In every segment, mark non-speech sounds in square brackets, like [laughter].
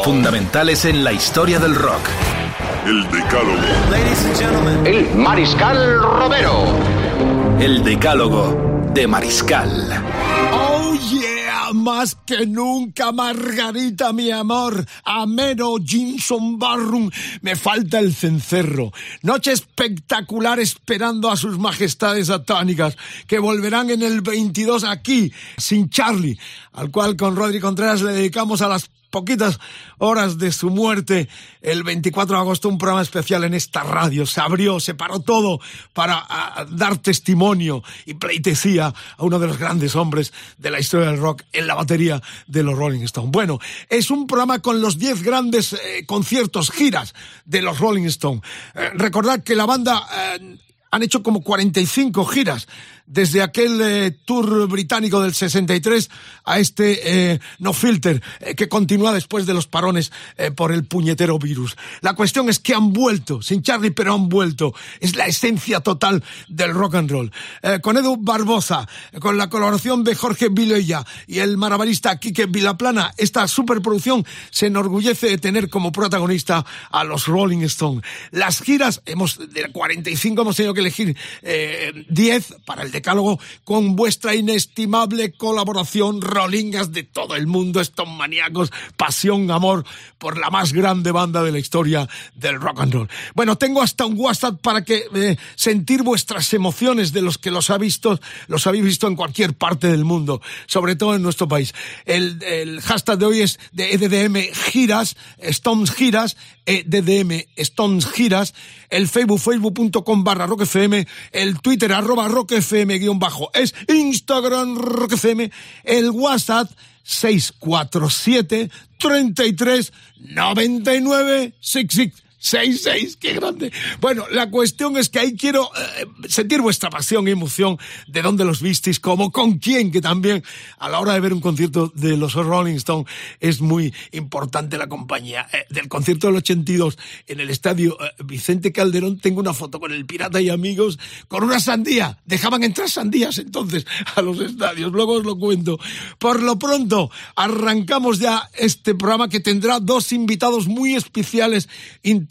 Fundamentales en la historia del rock. El Decálogo. El Mariscal Romero. El Decálogo de Mariscal. Oh yeah, más que nunca, Margarita, mi amor. Ameno Jinson Barrum. Me falta el cencerro. Noche espectacular esperando a sus majestades atónicas, que volverán en el 22 aquí, sin Charlie, al cual con Rodri Contreras le dedicamos a las poquitas horas de su muerte, el 24 de agosto, un programa especial en esta radio. Se abrió, se paró todo para dar testimonio y pleitesía a uno de los grandes hombres de la historia del rock en la batería de los Rolling Stones. Bueno, es un programa con los 10 grandes eh, conciertos, giras de los Rolling Stones. Eh, recordad que la banda... Eh, han hecho como 45 giras desde aquel eh, tour británico del 63 a este eh, No Filter, eh, que continúa después de los parones por el puñetero virus. La cuestión es que han vuelto, sin Charlie, pero han vuelto. Es la esencia total del rock and roll. con Edu Barbosa, con la colaboración de Jorge Vilella y el maravilista Quique Vilaplana, esta superproducción se enorgullece de tener como protagonista a los Rolling Stones. Las giras, hemos, de 45 hemos tenido que elegir 10 para el decálogo con vuestra inestimable colaboración, rolingas de todo el mundo, estos maníacos, pasión, amor por la más grande banda de la historia del rock and roll. Bueno, tengo hasta un WhatsApp para que eh, sentir vuestras emociones de los que los ha visto, los habéis visto en cualquier parte del mundo, sobre todo en nuestro país. El, el hashtag de hoy es de EDDM Giras, Stones Giras, EDDM Stones Giras, el Facebook, facebook.com barra Rock FM, el Twitter arroba Rock FM guion bajo, es Instagram Rock FM, el WhatsApp 647 33 99 66 Seis, seis, qué grande. Bueno, la cuestión es que ahí quiero eh, sentir vuestra pasión y emoción de dónde los visteis, cómo, con quién, que también a la hora de ver un concierto de los Rolling Stones es muy importante la compañía. Eh, del concierto del 82 en el estadio eh, Vicente Calderón tengo una foto con el Pirata y amigos con una sandía. Dejaban entrar sandías entonces a los estadios, luego os lo cuento. Por lo pronto, arrancamos ya este programa que tendrá dos invitados muy especiales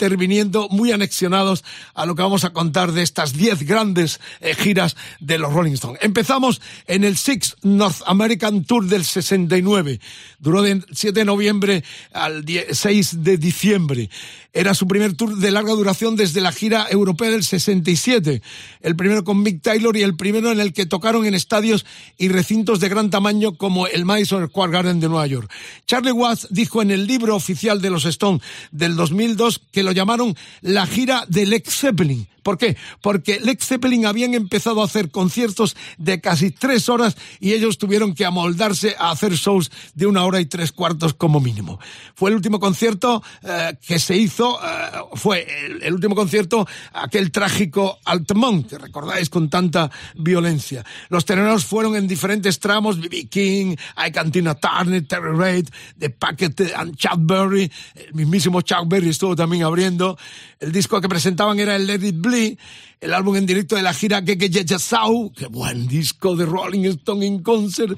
interviniendo muy anexionados a lo que vamos a contar de estas 10 grandes eh, giras de los Rolling Stones. Empezamos en el Six North American Tour del 69. Duró del 7 de noviembre al 6 de diciembre. Era su primer tour de larga duración desde la gira europea del 67. El primero con Mick Taylor y el primero en el que tocaron en estadios y recintos de gran tamaño como el Madison Square Garden de Nueva York. Charlie Watts dijo en el libro oficial de los Stones del 2002 que lo llamaron la gira del Led Zeppelin. ¿Por qué? Porque Led Zeppelin habían empezado a hacer conciertos de casi tres horas y ellos tuvieron que amoldarse a hacer shows de una hora y tres cuartos como mínimo. Fue el último concierto eh, que se hizo, eh, fue el, último concierto, aquel trágico Altamont, que recordáis con tanta violencia. Los tenores fueron en diferentes tramos, B.B. King, Ike Cantina Turner, Terry Reid, The Packet and Chuck Berry, el mismísimo Chuck Berry estuvo también abriendo. El disco que presentaban era el Let It Bleed, el álbum en directo de la gira que Sau, qué buen disco de Rolling Stone en concert,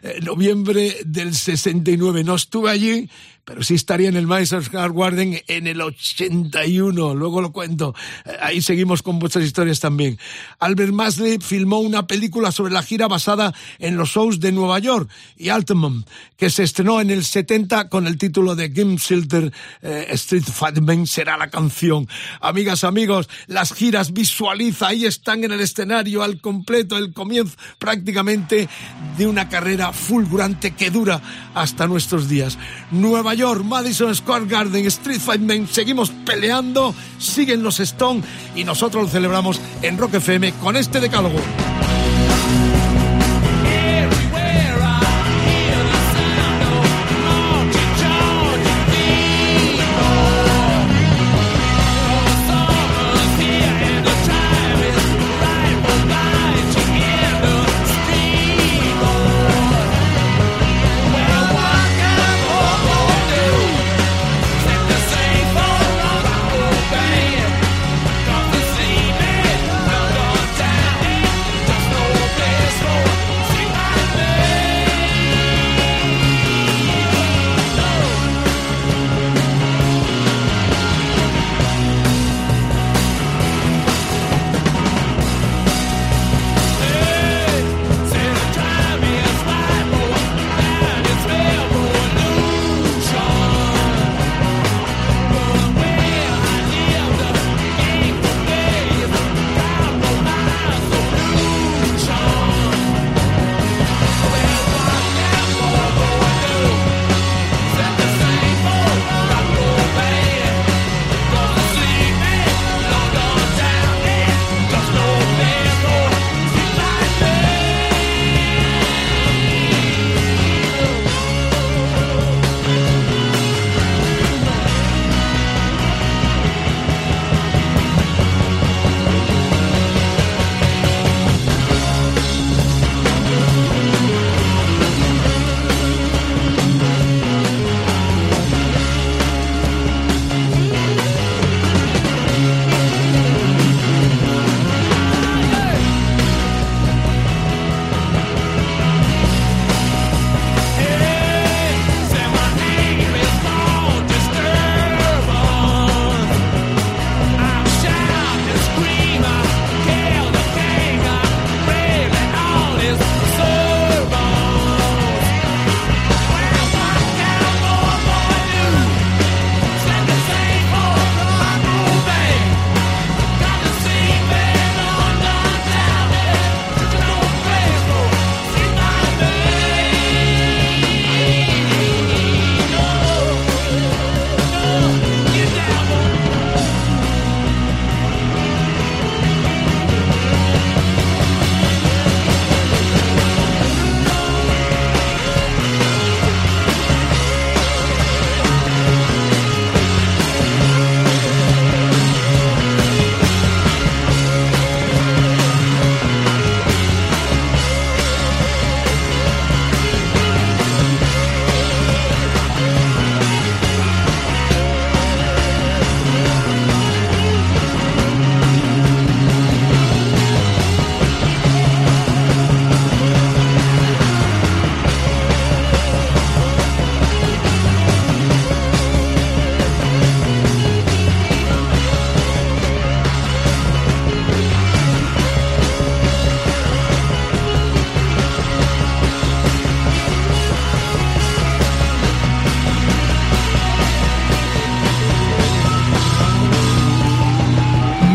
en noviembre del 69. No estuve allí, pero sí estaría en el Madison Square Garden en el 81, luego lo cuento. Ahí seguimos con vuestras historias también. Albert Masley filmó una película sobre la gira basada en los shows de Nueva York y Altamont, que se estrenó en el 70 con el título de Game Silter eh, Street Fighting será la canción. Amigas, amigos, las giras ahí están en el escenario al completo, el comienzo prácticamente de una carrera fulgurante que dura hasta nuestros días. Nueva York, Madison Square Garden, Street Fight Men, seguimos peleando, siguen los Stone y nosotros lo celebramos en Rock FM con este decálogo.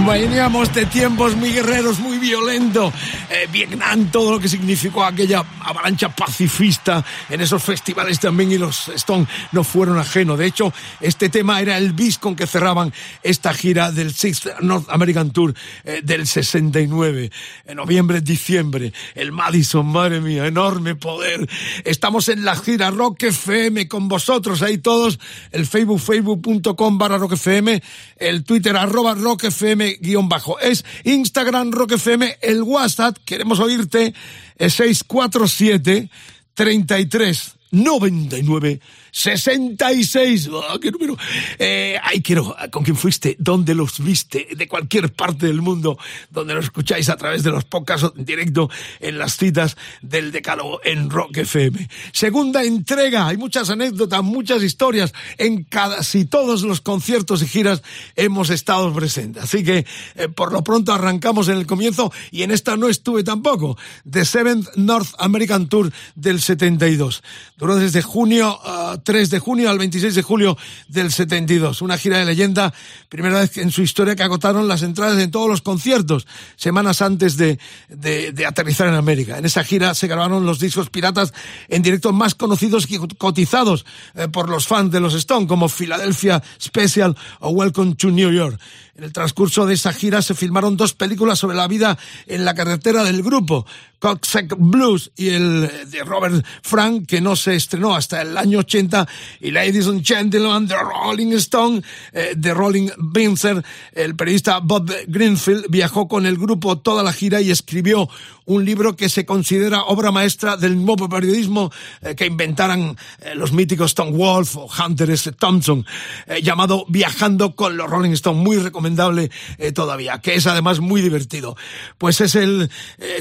Veníamos de tiempos muy guerreros, muy violentos. Eh, Vietnam, todo lo que significó aquella avalancha pacifista en esos festivales también y los Stone no fueron ajenos. De hecho, este tema era el bis con que cerraban esta gira del Sixth North American Tour eh, del 69. En noviembre, diciembre, el Madison, madre mía, enorme poder. Estamos en la gira Rock FM con vosotros ahí todos. El Facebook, facebook.com barra Rock FM, el Twitter arroba Rock FM guion bajo. Es Instagram Rock FM, el WhatsApp, queremos oírte, es 647 33 99 66. Oh, ¡Qué número! Eh, ay, quiero, ¿con quién fuiste? ¿Dónde los viste? De cualquier parte del mundo donde los escucháis a través de los podcasts en directo en las citas del Decálogo en Rock FM. Segunda entrega. Hay muchas anécdotas, muchas historias. En casi todos los conciertos y giras hemos estado presentes. Así que, eh, por lo pronto, arrancamos en el comienzo y en esta no estuve tampoco. The Seventh North American Tour del 72. Duró desde junio a 3 de junio al 26 de julio del 72. Una gira de leyenda, primera vez en su historia que agotaron las entradas en todos los conciertos, semanas antes de, de, aterrizar en América. En esa gira se grabaron los discos piratas en directo más conocidos y cotizados eh, por los fans de los Stone, como Philadelphia Special o Welcome to New York. En el transcurso de esa gira se filmaron dos películas sobre la vida en la carretera del grupo, Coxsack Blues y el de Robert Frank, que no se estrenó hasta el año 80, y Ladies and Gentlemen, The Rolling Stone, eh, The Rolling Vincer. El periodista Bob Greenfield viajó con el grupo toda la gira y escribió un libro que se considera obra maestra del nuevo periodismo eh, que inventaran eh, los míticos Tom Wolf o Hunter S. Thompson, llamado Viajando con los Rolling Stone, muy recomendable todavía, que es además muy divertido. Pues es el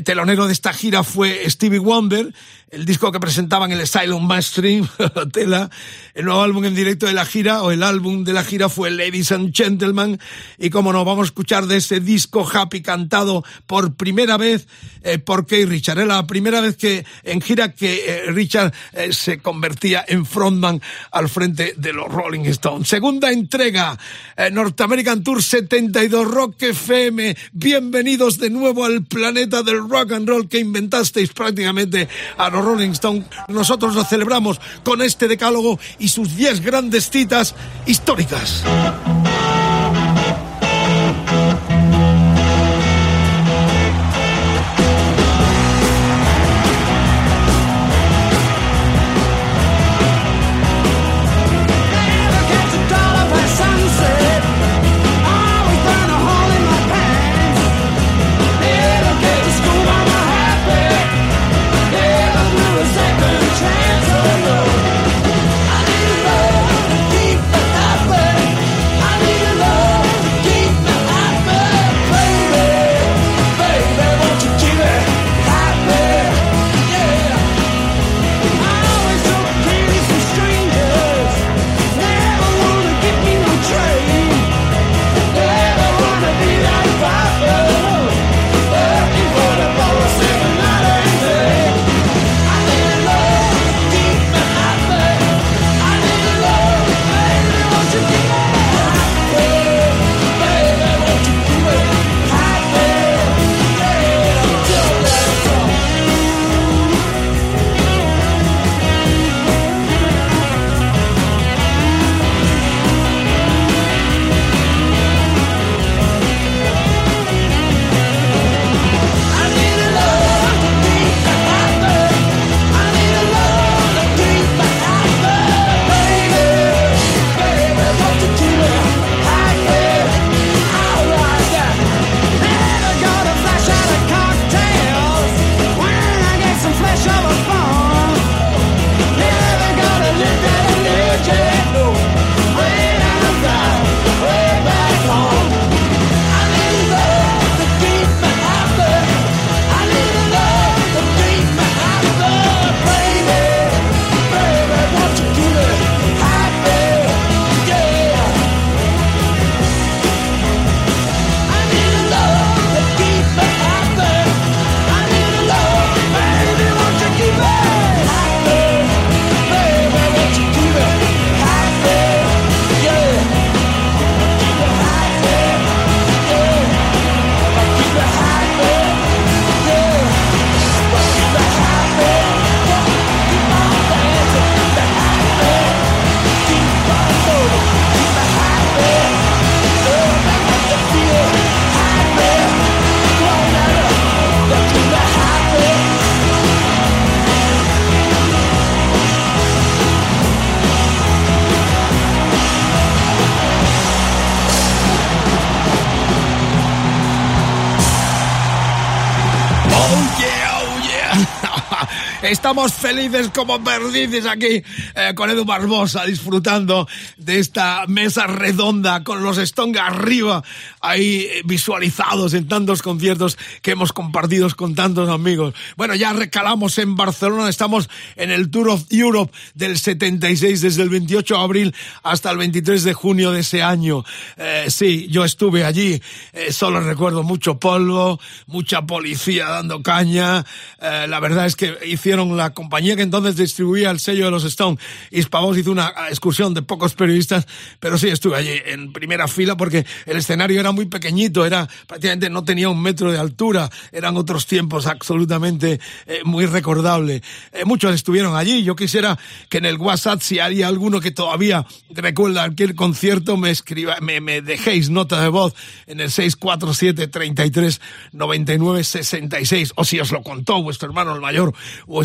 telonero de esta gira fue Stevie Wonder, el disco que presentaban el Asylum Mainstream, [laughs] Tela, el nuevo álbum en directo de la gira, o el álbum de la gira fue Ladies and Gentlemen, y como no, vamos a escuchar de ese disco Happy cantado por primera vez eh, por Kay Richard. Era la primera vez que en gira que eh, Richard eh, se convertía en frontman al frente de los Rolling Stones. Segunda entrega, North American Tour 72 Rock FM. Bienvenidos de nuevo al planeta del rock and roll que inventasteis prácticamente a Rolling Stone, nosotros lo celebramos con este decálogo y sus 10 grandes citas históricas. Estamos felices como perdices aquí eh, con Edu Barbosa disfrutando de esta mesa redonda con los Stone arriba ahí eh, visualizados en tantos conciertos que hemos compartido con tantos amigos. Bueno, ya recalamos en Barcelona, estamos en el Tour of Europe del 76 desde el 28 de abril hasta el 23 de junio de ese año. Eh, sí, yo estuve allí, solo recuerdo mucho polvo, mucha policía dando caña. la verdad es que hicieron la compañía que entonces distribuía el sello de los Stone. Hispavox hizo una excursión de pocos periodistas, pero sí estuve allí en primera fila porque el escenario era muy pequeñito, era prácticamente no tenía un metro de altura, eran otros tiempos absolutamente eh, muy recordable. Eh, muchos estuvieron allí. Yo quisiera que en el WhatsApp, si hay alguno que todavía recuerda aquel concierto, me escriba, me, me dejéis nota de voz en el 647 33 99 66 o si os lo contó vuestro hermano el mayor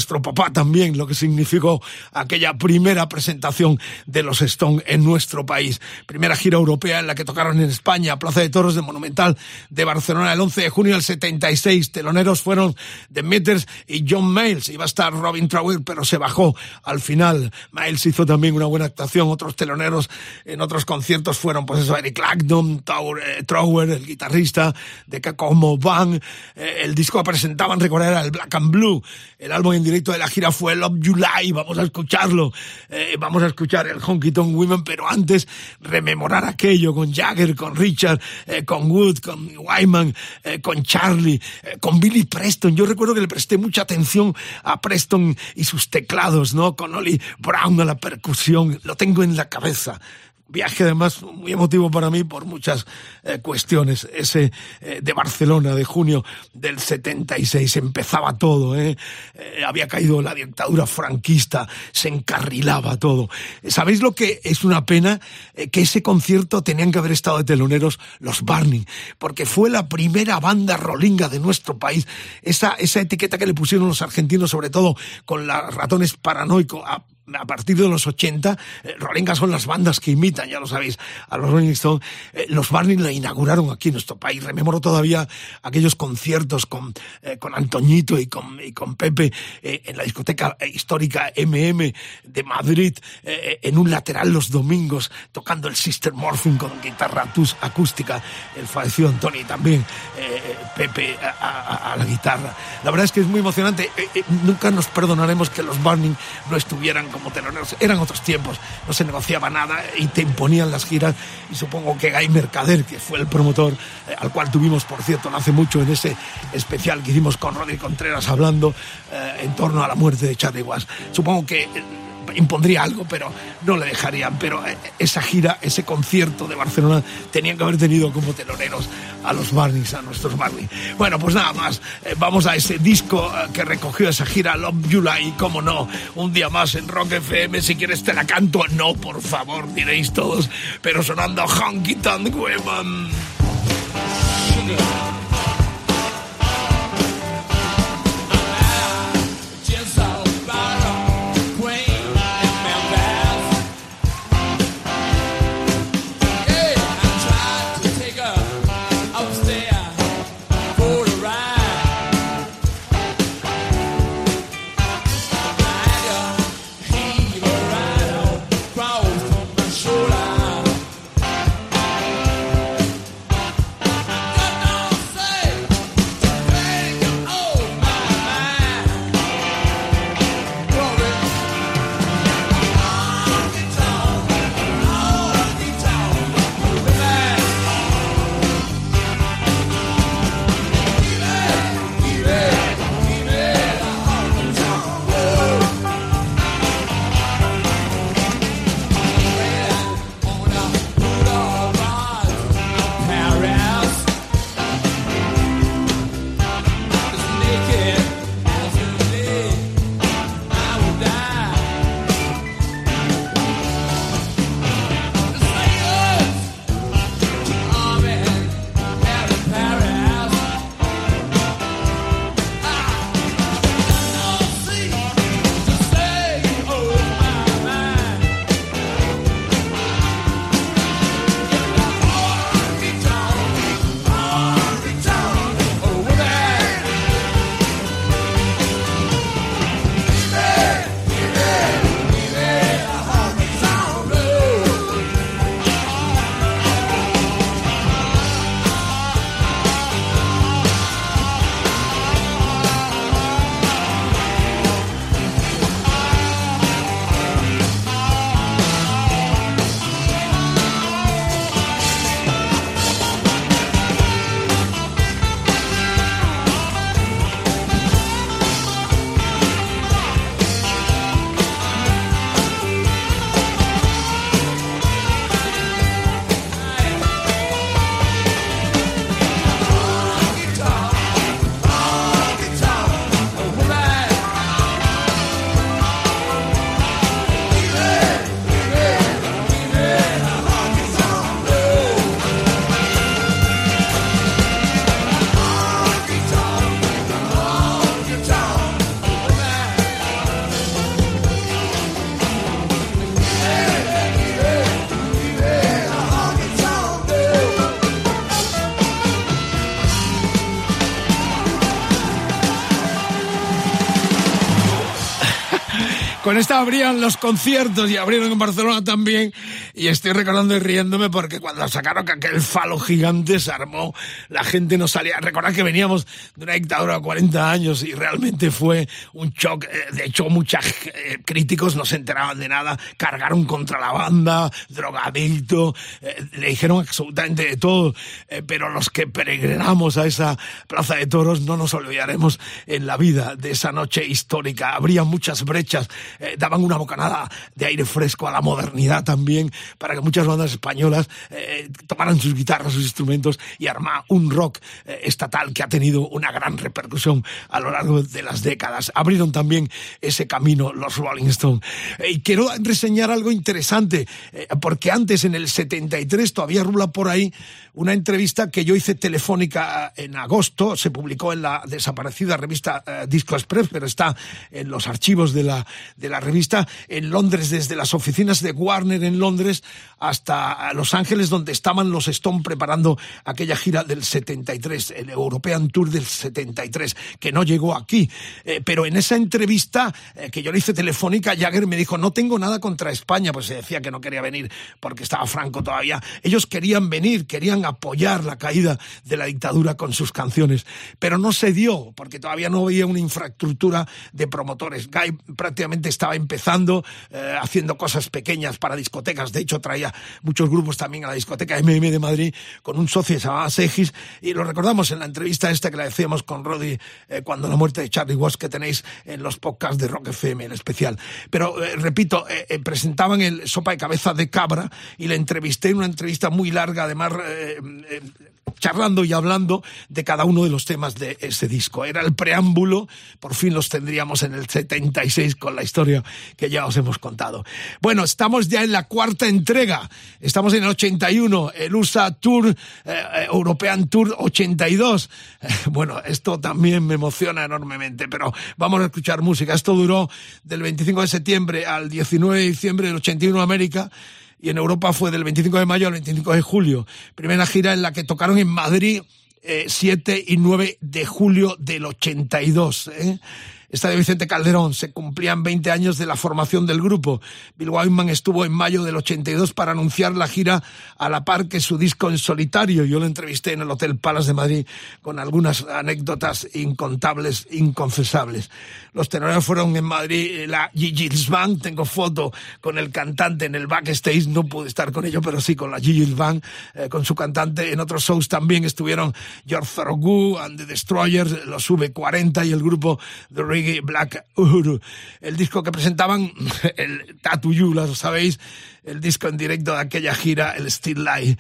vuestro papá también, lo que significó aquella primera presentación de los Stone en nuestro país. Primera gira europea en la que tocaron en España, Plaza de Toros de Monumental de Barcelona el 11 de junio del 76. Teloneros fueron The Meters y John Miles. Iba a estar Robin Trower, pero se bajó al final. Miles hizo también una buena actuación. Otros teloneros en otros conciertos fueron, pues eso, Eric Clapton, eh, Trower, el guitarrista de Como Bang. Eh, el disco que presentaban, recordar, el Black and Blue. El álbum en directo de la gira fue Love July, vamos a escucharlo, eh, vamos a escuchar el Honky Tonk Women, pero antes rememorar aquello con Jagger, con Richard, eh, con Wood, con Wyman, eh, con Charlie, con Billy Preston. Yo recuerdo que le presté mucha atención a Preston y sus teclados, ¿no? Con Oli Brown a la percusión, lo tengo en la cabeza viaje además muy emotivo para mí por muchas eh, cuestiones. Ese eh, de Barcelona de junio del 76 empezaba todo, ¿eh? ¿eh? había caído la dictadura franquista, se encarrilaba todo. ¿Sabéis lo que es una pena? que ese concierto tenían que haber estado de teloneros los Barney, porque fue la primera banda rolinga de nuestro país. Esa, esa etiqueta que le pusieron los argentinos, sobre todo con los ratones paranoicos, partir de los 80, eh, Rolinga son las bandas que imitan, ya lo sabéis, a los Rolling Stones. Eh, los Barney la inauguraron aquí en nuestro país. Rememoro todavía aquellos conciertos con, eh, con Antoñito y con, con Pepe en la discoteca histórica MM de Madrid, en un lateral los domingos, tocando el Sister Morphine con guitarra acústica. El fallecido Antonio también, Pepe a, la guitarra. La verdad es que es muy emocionante. nunca nos perdonaremos que los Barney no estuvieran como teloneros. Eran otros tiempos, no se negociaba nada y te imponían las giras. Y supongo que Guy Mercader, que fue el promotor, eh, al cual tuvimos, por cierto, no hace mucho en ese especial que hicimos con Rodri Contreras hablando eh, en torno a la muerte de Charlie. Supongo que impondría algo, pero no le dejarían. Pero eh, esa gira, ese concierto de Barcelona, tenían que haber tenido como teloneros a los Barneys, a nuestros Barney. Bueno, pues nada más, eh, vamos a ese disco eh, que recogió esa gira, Love July, y cómo no, un día más en Rock FM, si quieres te la canto, no, por favor, diréis todos, pero sonando Honky Tonk Women. Con esta abrían los conciertos y abrieron en Barcelona también. Y estoy recordando y riéndome porque cuando sacaron que aquel falo gigante se armó, la gente no salía. Recordad que veníamos de una dictadura de 40 años y realmente fue un shock. Eh, de hecho, muchos eh, críticos no se enteraban de nada. Cargaron contra la banda, drogadicto, eh, le dijeron absolutamente de todo. pero los que peregrinamos a esa plaza de toros no nos olvidaremos en la vida de esa noche histórica. Habría muchas brechas daban una bocanada de aire fresco a la modernidad también, para que muchas bandas españolas eh, tomaran sus guitarras, sus instrumentos y armar un rock eh, estatal que ha tenido una gran repercusión a lo largo de las décadas. Abrieron también ese camino los Rolling Stones. y quiero reseñar algo interesante, porque antes, en el 73, todavía rula por ahí una entrevista que yo hice telefónica en agosto, se publicó en la desaparecida revista Disco Express, pero está en los archivos de la, de la revista en Londres, desde las oficinas de Warner en Londres hasta Los Ángeles, donde estaban los Stone preparando aquella gira del 73, el European Tour del 73, que no llegó aquí. Eh, pero en esa entrevista eh, que yo le hice telefónica, Jagger me dijo, no tengo nada contra España, pues se decía que no quería venir porque estaba Franco todavía. Ellos querían venir, querían apoyar la caída de la dictadura con sus canciones, pero no se dio porque todavía no había una infraestructura de promotores. Guy prácticamente estaba empezando eh, haciendo cosas pequeñas para discotecas. De hecho, traía muchos grupos también a la discoteca MM de Madrid con un socio que se llamaba Segis. Y lo recordamos en la entrevista esta que le decíamos con Roddy eh, cuando la muerte de Charlie Watts que tenéis en los podcasts de Rock FM en especial. Pero eh, repito, presentaban el Sopa de Cabeza de Cabra y le entrevisté en una entrevista muy larga, además charlando y hablando de cada uno de los temas de ese disco. Era el preámbulo, por fin los tendríamos en el 76 con la historia que ya os hemos contado. Bueno, estamos ya en la cuarta entrega, estamos en el 81, el USA Tour, eh, eh, European Tour 82. bueno, esto también me emociona enormemente, pero vamos a escuchar música. Esto duró del 25 de septiembre al 19 de diciembre del 81 en América y en Europa fue del 25 de mayo al 25 de julio. Primera gira en la que tocaron en Madrid 7 eh, y 9 de julio del 82. ¿eh? Estadio Vicente Calderón. Se cumplían 20 años de la formación del grupo. Bill Wyman estuvo en mayo del 82 para anunciar la gira a la par que su disco en solitario. Yo lo entrevisté en el Hotel Palace de Madrid con algunas anécdotas incontables, inconfesables. Los tenores fueron en Madrid la Gigi Band. Tengo foto con el cantante en el backstage. No pude estar con ellos, pero sí con la Gigi Band, eh, con su cantante. En otros shows también estuvieron George Thorogood and the Destroyers, los V40 y el grupo The Black Uhuru. El disco que presentaban, [laughs] el Tattoo You, sabéis, el disco en directo de aquella gira, el Still Life.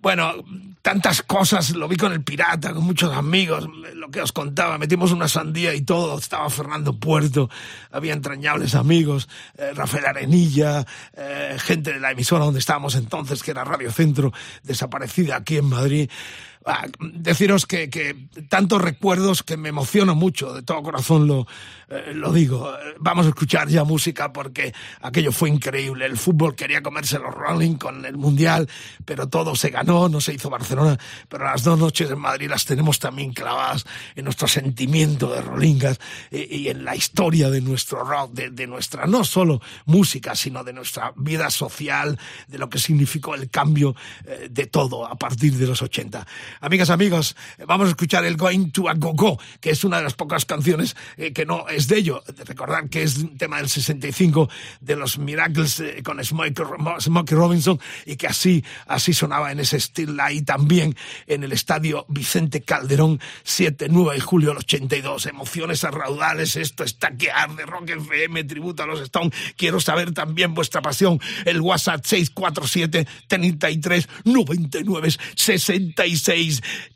Bueno, tantas cosas, lo vi con el pirata, con muchos amigos, lo que os contaba, metimos una sandía y todo, estaba Fernando Puerto, había entrañables amigos, eh, Rafael Arenilla, eh, gente de la emisora donde estábamos entonces, que era Radio Centro, desaparecida aquí en Madrid. Ah, deciros que, que, tantos recuerdos que me emociono mucho, de todo corazón lo, eh, lo digo. Vamos a escuchar ya música porque aquello fue increíble. El fútbol quería comerse los Rolling con el Mundial, pero todo se ganó, no se hizo Barcelona, pero las dos noches en Madrid las tenemos también clavadas en nuestro sentimiento de Rollingas y, en la historia de nuestro rock, de, nuestra no solo música, sino de nuestra vida social, de lo que significó el cambio eh, de todo a partir de los 80. Amigas, amigos, vamos a escuchar el Going to a Go Go, que es una de las pocas canciones eh, que no es de ello. Recordar que es un tema del 65 de los Miracles eh, con Smokey, Robinson y que así, así sonaba en ese estilo ahí también en el estadio Vicente Calderón 7, 9 de julio del 82. Emociones a raudales, esto está que arde, Rock FM, tributo a los Stones. Quiero saber también vuestra pasión. El WhatsApp 647 33 99 66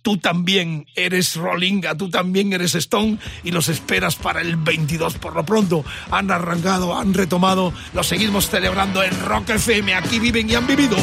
tú también eres Rollinga, tú también eres Stone y los esperas para el 22. Por lo pronto han arrancado, han retomado, lo seguimos celebrando en Rock FM. Aquí viven y han vivido.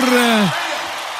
Eh,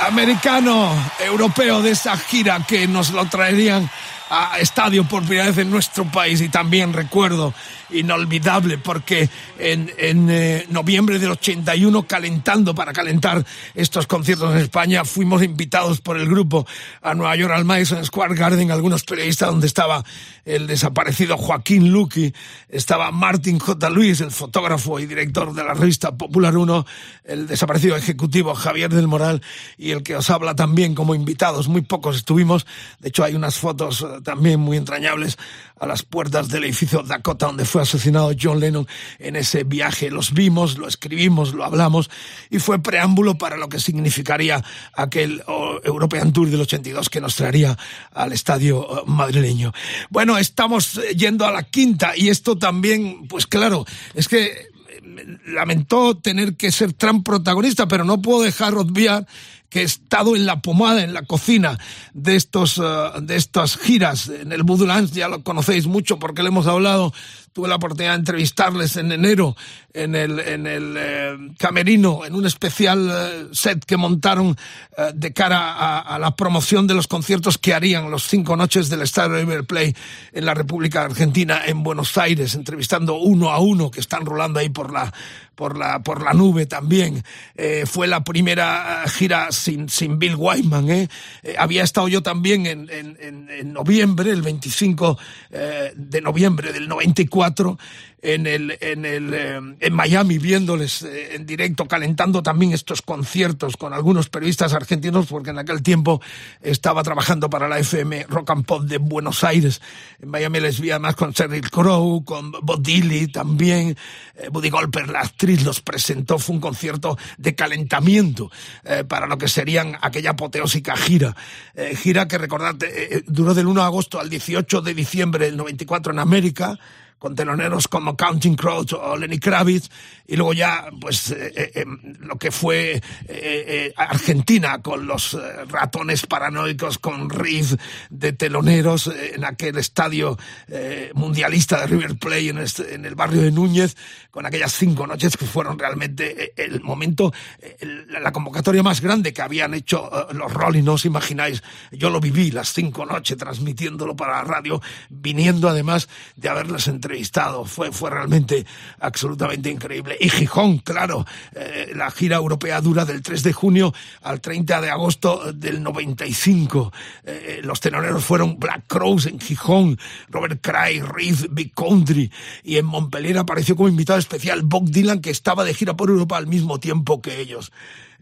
americano, europeo de esa gira que nos lo traerían a estadio por primera vez en nuestro país. Y también recuerdo inolvidable porque en, en eh, noviembre del 81, calentando para calentar estos conciertos en España, fuimos invitados por el grupo a Nueva York al Madison Square Garden, algunos periodistas donde estaba el desaparecido Joaquín Luqui, estaba Martin J. Luis, el fotógrafo y director de la revista Popular 1, el desaparecido ejecutivo Javier del Moral y el que os habla también como invitados, muy pocos estuvimos, de hecho hay unas fotos eh, también muy entrañables a las puertas del edificio Dakota donde fue asesinado John Lennon en ese viaje. Los vimos, lo escribimos, lo hablamos y fue preámbulo para lo que significaría aquel European Tour del 82 que nos traería al estadio oh, madrileño. Bueno, estamos eh, yendo a la quinta y esto también, pues claro, es que eh, lamentó tener que ser Trump protagonista, pero no puedo dejar obviar que he estado en la pomada, en la cocina de estos, eh, de estas giras en el Voodoo ya lo conocéis mucho porque le hemos hablado tuve la oportunidad de entrevistarles en enero en el, en el eh, camerino, en un especial eh, set que montaron eh, de cara a, a, la promoción de los conciertos que harían los cinco noches del Estadio River Play en la República Argentina, en Buenos Aires, entrevistando uno a uno que están rolando ahí por la, por la, por la nube también. fue la primera gira sin, sin Bill Wyman. ¿eh? había estado yo también en, en, en noviembre, el 25 de noviembre del 94 en, el, en, el, eh, en Miami viéndoles eh, en directo, calentando también estos conciertos con algunos periodistas argentinos, porque en aquel tiempo estaba trabajando para la FM Rock and Pop de Buenos Aires. En Miami les vi además con Sheryl Crow, con Bob Dylan también. Eh, Buddy Golper, la actriz, los presentó. Fue un concierto de calentamiento para lo que serían aquella apoteósica gira. gira que recordad, duró del 1 de agosto al 18 de diciembre del 94 en América con teloneros como Counting Crows o Lenny Kravitz, y luego ya, pues, eh, eh, em, lo que fue eh, Argentina con los ratones paranoicos, con Riff de teloneros en aquel estadio mundialista de River Plate en, este, en, el barrio de Núñez, con aquellas cinco noches que fueron realmente el momento, la convocatoria más grande que habían hecho los Rolling, no os imagináis, yo lo viví las cinco noches transmitiéndolo para la radio, viniendo además de haberles entre Fue, fue realmente absolutamente increíble. Y Gijón, claro, eh, la gira europea dura del 3 de junio al 30 de agosto del 95. Eh, los tenoreros fueron Black Crows en Gijón, Robert Cray, Riff, Big Country. Y en Montpellier apareció como invitado especial Bob Dylan, que estaba de gira por Europa al mismo tiempo que ellos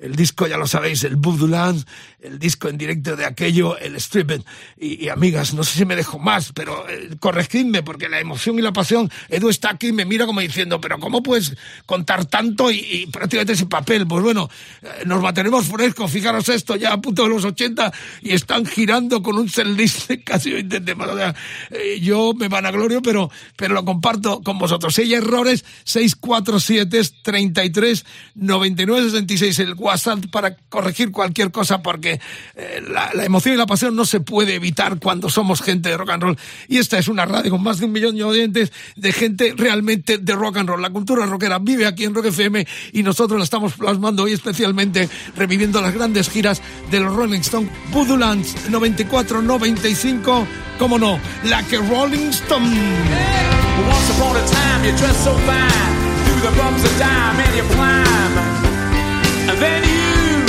el disco, ya lo sabéis, el Land, el disco en directo de aquello, el Stripped. Y, amigas, no sé si me dejo más, pero eh, corregidme, porque la emoción y la pasión, Edu está aquí y me mira como diciendo, pero ¿cómo puedes contar tanto y, prácticamente sin papel? Pues bueno, eh, nos mantenemos frescos, fijaros esto, ya a punto de los 80 y están girando con un setlist casi 20 temas. O sea, eh, yo me van a glorio, pero, pero lo comparto con vosotros. Si hay errores, 647 33 99 66 el WhatsApp para corregir cualquier cosa porque eh, la, emoción y la pasión no se puede evitar cuando somos gente de rock and roll. Y esta es una radio con más de un millón de oyentes de gente realmente de rock and roll. La cultura rockera vive aquí en Rock FM y nosotros la estamos plasmando hoy especialmente reviviendo las grandes giras de los Rolling Stones. Budulands 94-95, cómo no, la que Rolling Stone. Once upon a time you dressed so fine, the bumps of time and you climb. Then you,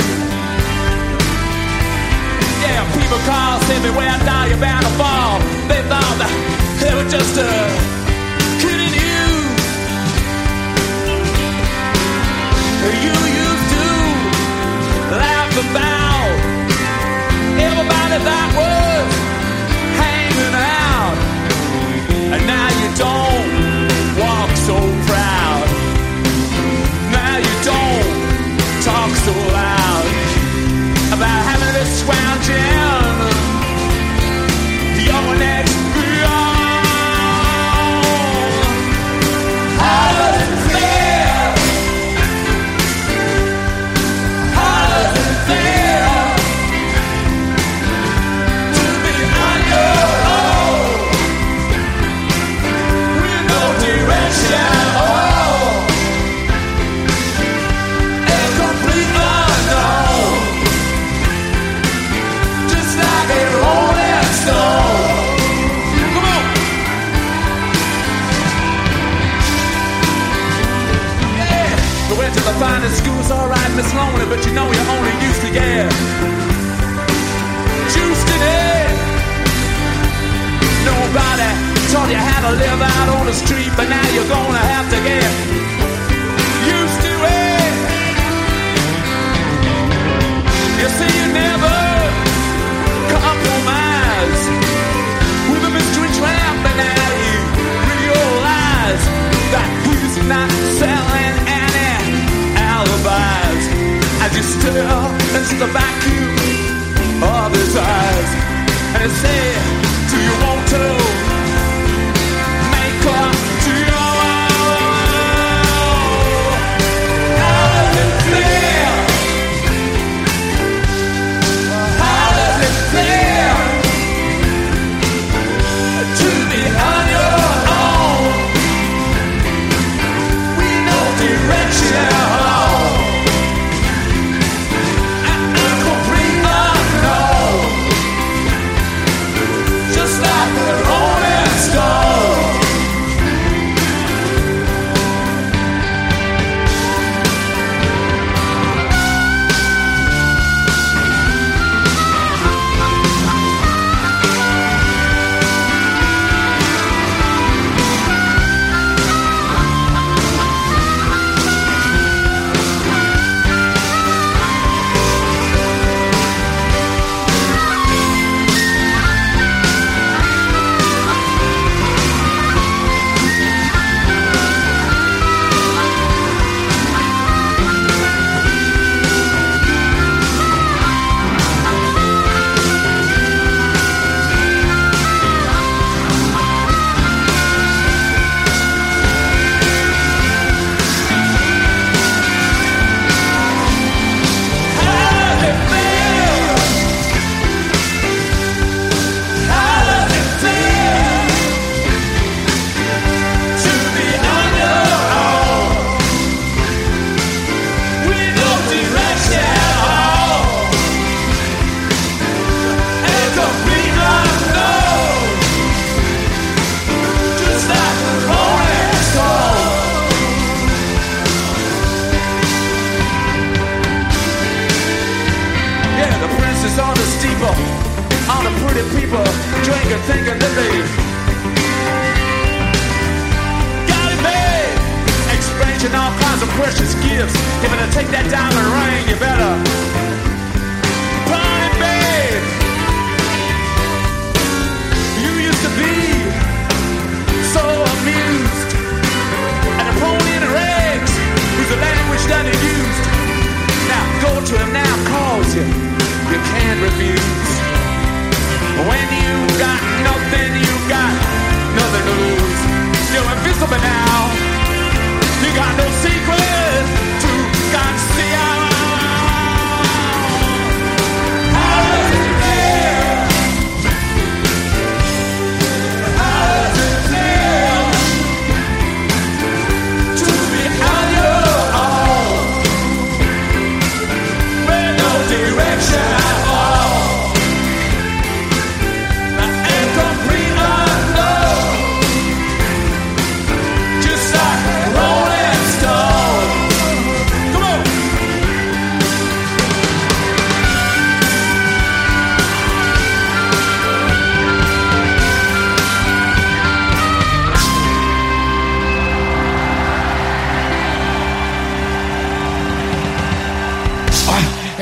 yeah, people call, say me where I die, you're bound to fall. They thought that they were just uh, kidding you. You used to laugh about everybody that was hanging out, and now you don't having to life is lonely, but you know you're only used to yeah. Juice today. Nobody taught you how to live out on the street, but now you're gonna have to get. Fill into the vacuum of his eyes. And he said, Do you want to can't refuse. When you got nothing, you got nothing to lose. You're invisible now. You got no secret to conceal.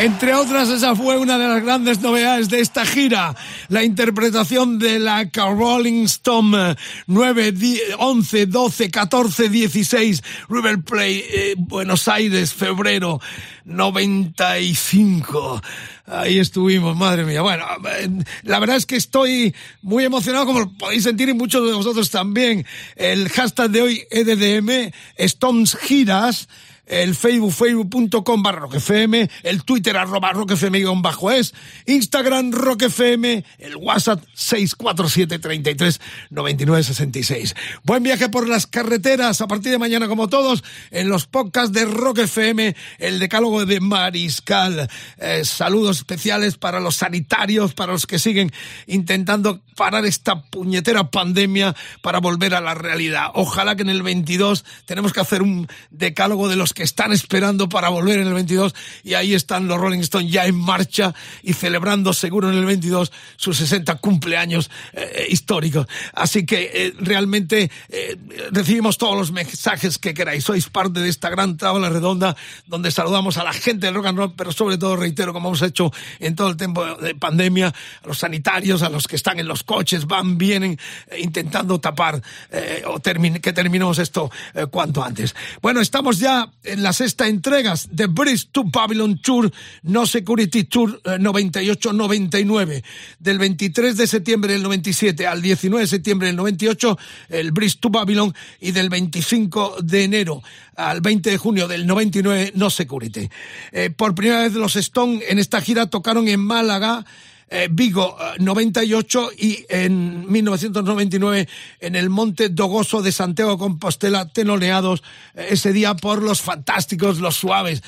Entre otras, esa fue una de las grandes novedades de esta gira, la interpretación de la Rolling Stone 9, 10, 11, 12, 14, 16, River Plate, eh, Buenos Aires, febrero 95. Ahí estuvimos, madre mía. Bueno, eh, la verdad es que estoy muy emocionado, como podéis sentir y muchos de vosotros también. El hashtag de hoy, EDDM, Stones Giras el Facebook, facebook.com barra roquefm, el Twitter arroba roquefm bajo es, Instagram roquefm, el WhatsApp 647 33 99 66. Buen viaje por las carreteras a partir de mañana como todos en los podcasts de Rock FM, el decálogo de Mariscal. Eh, saludos especiales para los sanitarios, para los que siguen intentando parar esta puñetera pandemia para volver a la realidad. Ojalá que en el 22 tenemos que hacer un decálogo de los que están esperando para volver en el 22 y ahí están los Rolling Stones ya en marcha y celebrando seguro en el 22 sus 60 cumpleaños eh, históricos. Así que eh, realmente eh, recibimos todos los mensajes que queráis. Sois parte de esta gran tabla redonda donde saludamos a la gente del rock and roll, pero sobre todo, reitero, como hemos hecho en todo el tiempo de pandemia, a los sanitarios, a los que están en los coches, van, vienen, eh, intentando tapar eh, o termi- que terminemos esto eh, cuanto antes. Bueno, estamos ya en la sexta entrega de Bridge to Babylon Tour, No Security Tour 98-99. Eh, del 23 de septiembre del 97 al 19 de septiembre del 98, el Bridge to Babylon, y del 25 de enero al 20 de junio del 99, No Security. Eh, por primera vez los Stone en esta gira tocaron en Málaga, eh, Vigo 98 eh, y en 1999 en el Monte Dogoso de Santiago Compostela, tenoleados eh, ese día por los fantásticos, los suaves.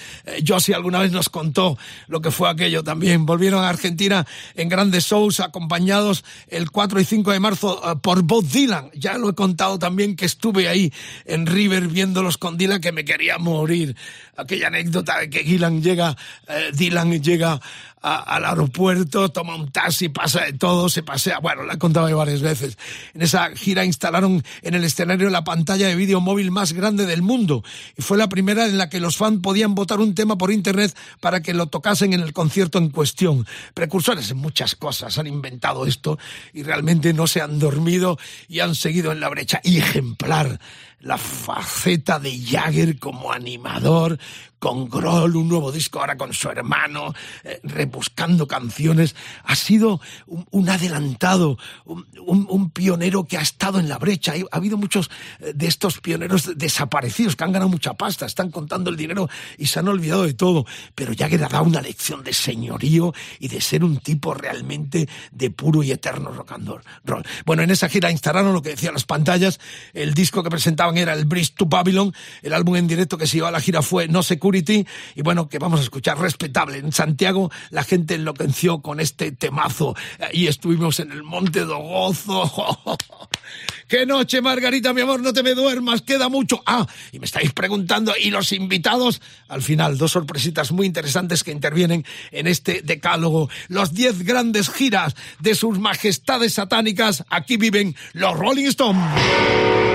Josie alguna vez nos contó lo que fue aquello también. Volvieron a Argentina en grandes shows acompañados el 4 y 5 de marzo por Bob Dylan. Ya lo he contado también que estuve ahí en River viéndolos con Dylan que me quería morir. Aquella anécdota de que Dylan llega, Dylan llega al aeropuerto, toma un taxi, pasa de todo, se pasea. Bueno, la he contado varias veces. En esa gira instalaron en el escenario la pantalla de vídeo móvil más grande del mundo y fue la primera en la que los fans podían votar un tema por internet para que lo tocasen en el concierto en cuestión. Precursores en muchas cosas han inventado esto y realmente no se han dormido y han seguido en la brecha. Ejemplar la faceta de Jagger como animador, con Grohl, un nuevo disco ahora con su hermano, eh, rebuscando canciones. Ha sido un, adelantado, un, pionero que ha estado en la brecha. Ha habido muchos eh, de estos pioneros desaparecidos que han ganado mucha pasta, están contando el dinero y se han olvidado de todo. Pero Jagger ha dado una lección de señorío y de ser un tipo realmente de puro y eterno rock and roll. Bueno, en esa gira instalaron lo que decían las pantallas. El disco que presentaban era el Bridge to Babylon. El álbum en directo que se iba a la gira fue No Y bueno, que vamos a escuchar respetable. En Santiago la gente enloqueció con este temazo y estuvimos en el Monte do Gozo. [laughs] ¡Qué noche, Margarita, mi amor! No te me duermas, queda mucho. Ah, y me estáis preguntando, ¿y los invitados? Al final, dos sorpresitas muy interesantes que intervienen en este decálogo. Los diez grandes giras de sus majestades satánicas. Aquí viven los Rolling Stones.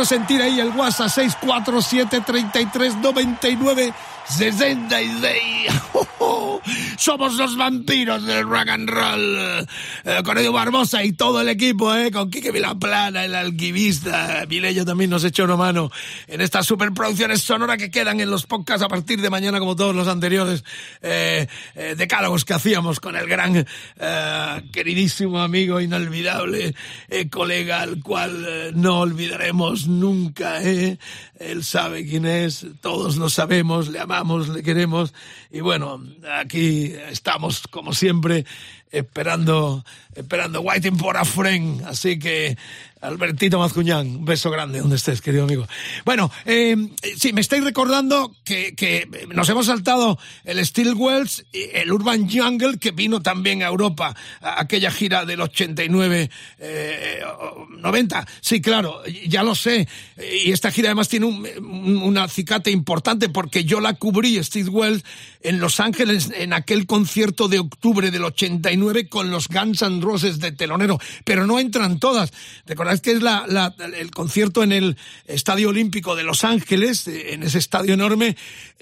Quiero sentir ahí el WhatsApp 647 33 99 66. [laughs] Somos los vampiros del rock and roll. Eh, con Edu Barbosa y todo el equipo, eh, con Quique Vilaplana, el alquimista. Mileyo también nos echó una mano en estas superproducciones sonoras que quedan en los podcasts a partir de mañana, como todos los anteriores eh, eh decálogos que hacíamos con el gran, eh, queridísimo amigo inolvidable, eh, colega al cual no olvidaremos nunca. Él sabe quién es, todos lo sabemos, le amamos, le queremos. Y bueno, aquí estamos, como siempre, esperando, esperando, waiting for a friend. Así que Albertito Mazcuñán, un beso grande donde estés, querido amigo. Bueno, eh, sí, me estáis recordando que, que, nos hemos saltado el Steel Wells, el Urban Jungle, que vino también a Europa, aquella gira del 89, eh, 90. Sí, claro, ya lo sé. Y esta gira además tiene un, un, acicate importante porque yo la cubrí, Steel Wells, en Los Ángeles, en aquel concierto de octubre del 89 con los Guns N' Roses de telonero. Pero no entran todas. Recordad es que es la, el concierto en el Estadio Olímpico de Los Ángeles, en ese estadio enorme,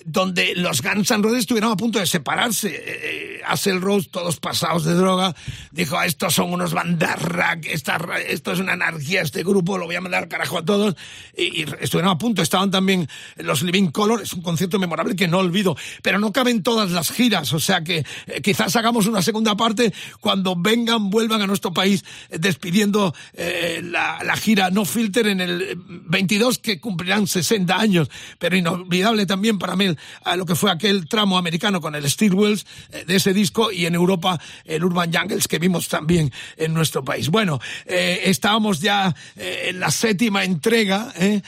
donde los Guns N' Roses estuvieron a punto de separarse. Eh, Axel Rose, todos pasados de droga, dijo, estos son unos bandarrack, esto es una anarquía, este grupo, lo voy a mandar carajo a todos. Y, estuvieron a punto, estaban también los Living Color, es un concierto memorable que no olvido, pero no caben todas las giras, o sea que eh, quizás hagamos una segunda parte cuando vengan, vuelvan a nuestro país eh, despidiendo eh, la gira. No Filter en el 22 que cumplirán 60 años, pero inolvidable también para mí lo que fue aquel tramo americano con el Steel Wheels eh, de ese disco y en Europa el Urban Jungles que vimos también en nuestro país. Bueno, eh, estábamos ya eh, en la séptima entrega, eh,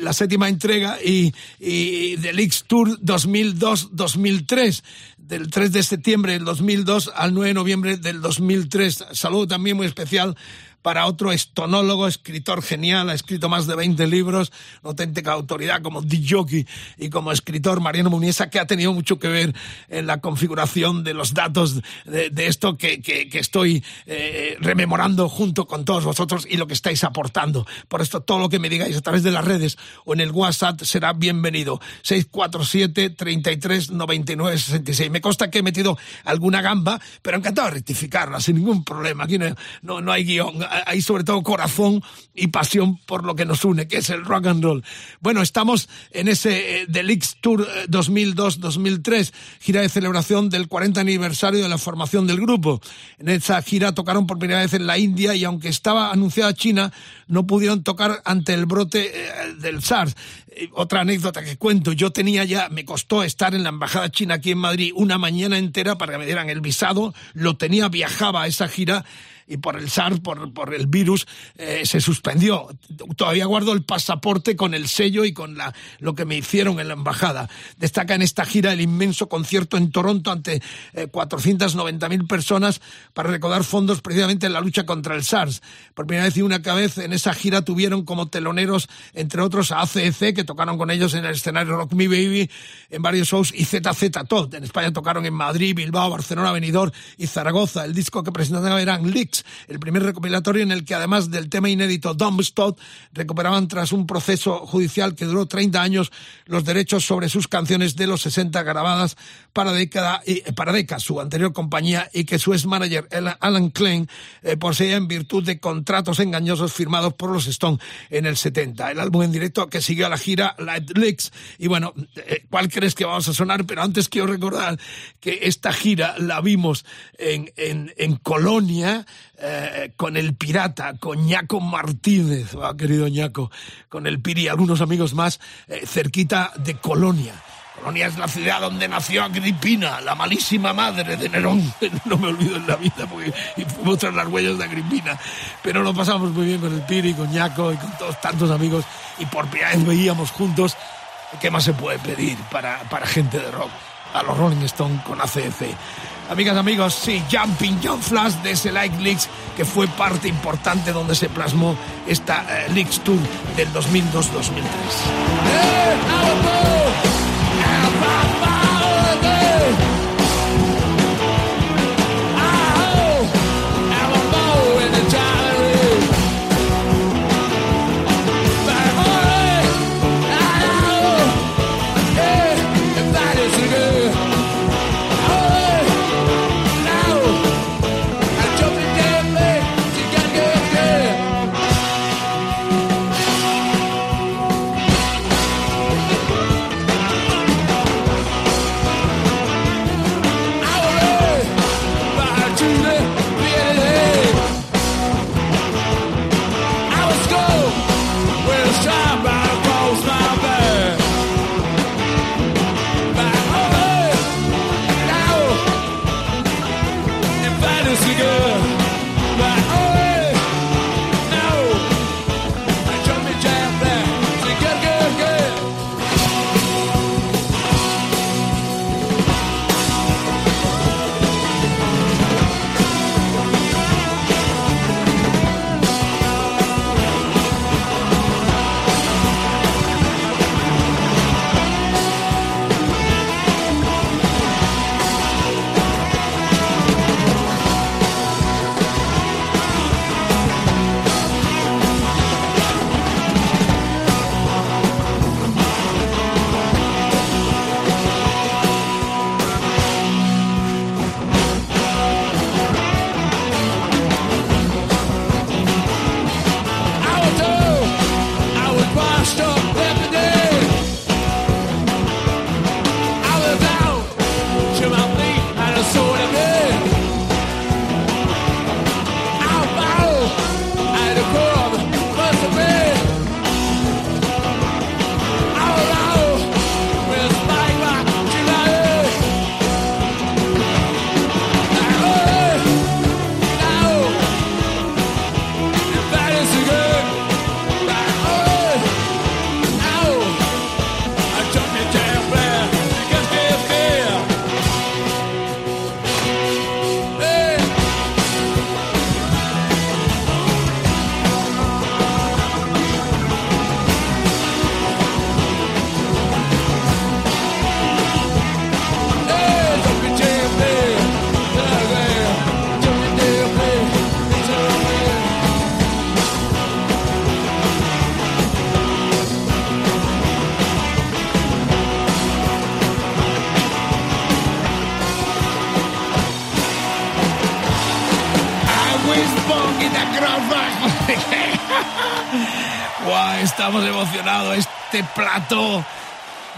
la séptima entrega y del X Tour 2002-2003 del 3 de septiembre del 2002 al 9 de noviembre del 2003. Saludo también muy especial para otro estonólogo, escritor genial, ha escrito más de 20 libros, auténtica autoridad como Jockey y como escritor Mariano Muniesa, que ha tenido mucho que ver en la configuración de los datos de, esto que, que, estoy eh, rememorando junto con todos vosotros y lo que estáis aportando. Por esto, todo lo que me digáis a través de las redes o en el WhatsApp será bienvenido. 647 33 99 66. Me consta que he metido alguna gamba, pero encantado de rectificarla sin ningún problema. Aquí no, no, no hay guion hay sobre todo corazón y pasión por lo que nos une, que es el rock and roll. Bueno, estamos en ese eh, Delix Tour 2002-2003, gira de celebración del 40 aniversario de la formación del grupo. En esa gira tocaron por primera vez en la India y aunque estaba anunciada China, no pudieron tocar ante el brote eh, del SARS. Eh, otra anécdota que cuento, yo tenía ya, me costó estar en la embajada china aquí en Madrid una mañana entera para que me dieran el visado, lo tenía, viajaba a esa gira y por el SARS, por, por el virus, eh, se suspendió. Todavía guardo el pasaporte con el sello y con la, lo que me hicieron en la embajada. Destaca en esta gira el inmenso concierto en Toronto ante eh, 490.000 personas para recaudar fondos precisamente en la lucha contra el SARS. Por primera vez y una vez en esa gira tuvieron como teloneros, entre otros, a ACEC, que tocaron con ellos en el escenario Rock Me Baby, en varios shows, y ZZ Top. En España tocaron en Madrid, Bilbao, Barcelona, Benidorm y Zaragoza. El disco que presentaban eran Leaks, el primer recopilatorio en el que además del tema inédito Dumbstone recuperaban tras un proceso judicial que duró 30 años los derechos sobre sus canciones de los 60 grabadas para década y para Deca, su anterior compañía y que su ex manager Alan Klein eh, poseía en virtud de contratos engañosos firmados por los Stone en el 70. El álbum en directo que siguió a la gira Light Leaks y bueno, eh, ¿cuál crees que vamos a sonar? Pero antes quiero recordar que esta gira la vimos en, en, en Colonia eh, con el pirata, con Ñaco Martínez, oh, querido Ñaco, con el Piri y algunos amigos más, eh, cerquita de Colonia. Colonia es la ciudad donde nació Agripina, la malísima madre de Nerón. [laughs] No me olvido en la vida porque fuimos tras las huellas de Agripina. Pero lo pasamos muy bien con el Piri, con Ñaco y con todos tantos amigos. Y por primera vez veíamos juntos qué más se puede pedir para, para gente de rock. A los Rolling Stone con ACF. Amigas, amigos, sí, Jumping Jump Flash de ese Like Leaks, que fue parte importante donde se plasmó esta uh, Leaks Tour del 2002-2003. Estamos emocionados. Este plato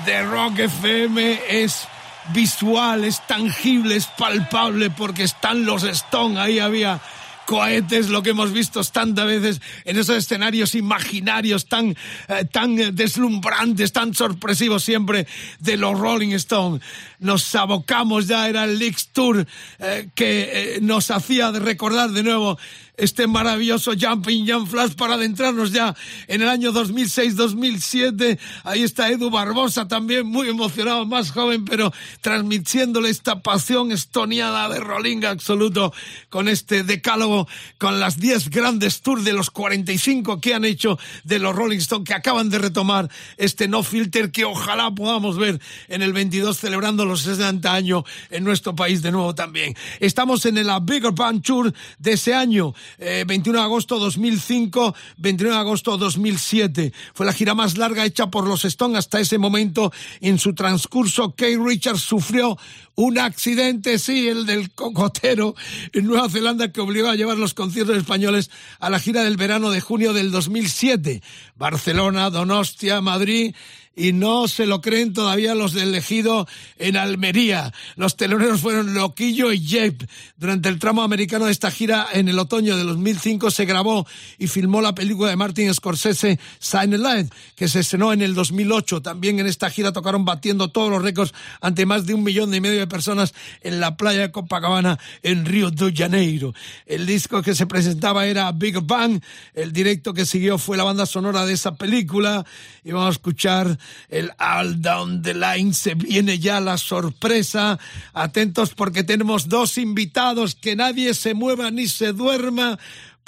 de Rock FM es visual, es tangible, es palpable porque están los Stone. Ahí había cohetes, lo que hemos visto tantas veces en esos escenarios imaginarios tan, eh, tan deslumbrantes, tan sorpresivos siempre de los Rolling Stones. Nos abocamos ya, era el Leaks Tour eh, que eh, nos hacía recordar de nuevo este maravilloso Jumping Jump Flash para adentrarnos ya en el año 2006-2007. Ahí está Edu Barbosa también muy emocionado, más joven, pero transmitiéndole esta pasión estoniada de Rolling absoluto con este decálogo, con las 10 grandes tours de los 45 que han hecho de los Rolling Stones, que acaban de retomar este No Filter que ojalá podamos ver en el 22 celebrando los 60 años en nuestro país de nuevo también. Estamos en el Bigger Band Tour de ese año 21 eh, de agosto 2005, 29 de agosto 2007. Fue la gira más larga hecha por los Stones hasta ese momento. En su transcurso, Kate Richards sufrió un accidente, sí, el del cocotero en Nueva Zelanda que obligó a llevar los conciertos españoles a la gira del verano de junio del 2007. Barcelona, Donostia, Madrid y no se lo creen todavía los del ejido en Almería. Los teloneros fueron Loquillo y Jeep. Durante el tramo americano de esta gira, en el otoño de 2005, se grabó y filmó la película de Martin Scorsese, Silent Light, que se estrenó en el 2008. También en esta gira tocaron batiendo todos los récords ante más de un millón y medio de personas en la playa de Copacabana, en Río de Janeiro. El disco que se presentaba era Big Bang. El directo que siguió fue la banda sonora de esa película. Y vamos a escuchar el All Down the Line, se viene ya la sorpresa. Atentos porque tenemos dos invitados, que nadie se mueva ni se duerma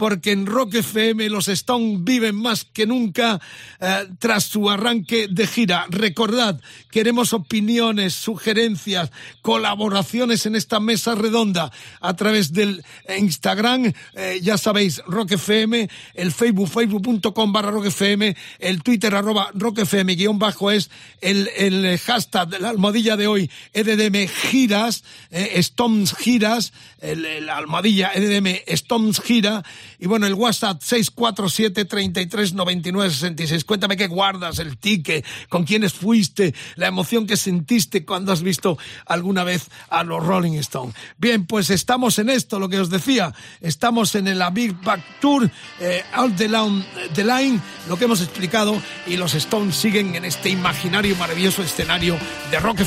porque en Rock FM los Stones viven más que nunca eh, tras su arranque de gira. Recordad, queremos opiniones, sugerencias, colaboraciones en esta mesa redonda a través del Instagram, eh, ya sabéis, Rock FM, el Facebook, facebook.com barra Rock el Twitter arroba Rock FM guion bajo es el, el hashtag de la almohadilla de hoy, EDDM Giras, eh, Stones Giras, el, la almohadilla EDM Stones Gira, y bueno, el WhatsApp 647 33 66. Cuéntame qué guardas, el ticket, con quiénes fuiste, la emoción que sentiste cuando has visto alguna vez a los Rolling Stones. Bien, pues estamos en esto, lo que os decía. Estamos en el Big Back Tour, eh, Out the line, the line, lo que hemos explicado, y los Stones siguen en este imaginario maravilloso escenario de Rock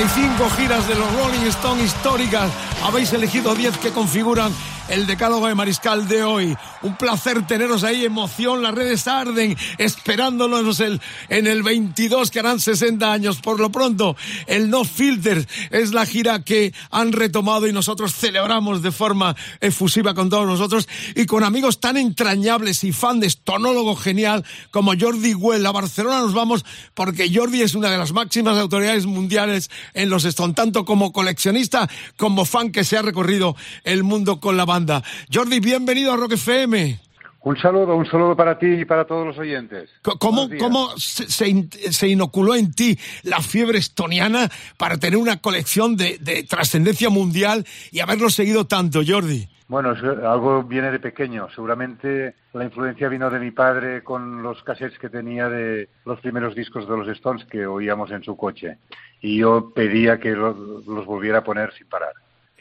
35 giras de los Rolling Stone históricas. Habéis elegido 10 que configuran el decálogo de Mariscal de hoy. Un placer teneros ahí, emoción, las redes arden, esperándonos el, en el 22 que harán 60 años. Por lo pronto, el No Filter es la gira que han retomado y nosotros celebramos de forma efusiva con todos nosotros y con amigos tan entrañables y fan de estonólogo genial como Jordi Well. A Barcelona nos vamos porque Jordi es una de las máximas autoridades mundiales en los Stones, tanto como coleccionista como fan que se ha recorrido el mundo con la banda. Jordi, bienvenido a Rock FM. Un saludo, un saludo para ti y para todos los oyentes. ¿Cómo, cómo se, se, inoculó en ti la fiebre estoniana para tener una colección de, de trascendencia mundial y haberlo seguido tanto, Jordi? Bueno, algo viene de pequeño. Seguramente la influencia vino de mi padre con los cassettes que tenía de los primeros discos de los Stones que oíamos en su coche. Y yo pedía que los volviera a poner sin parar.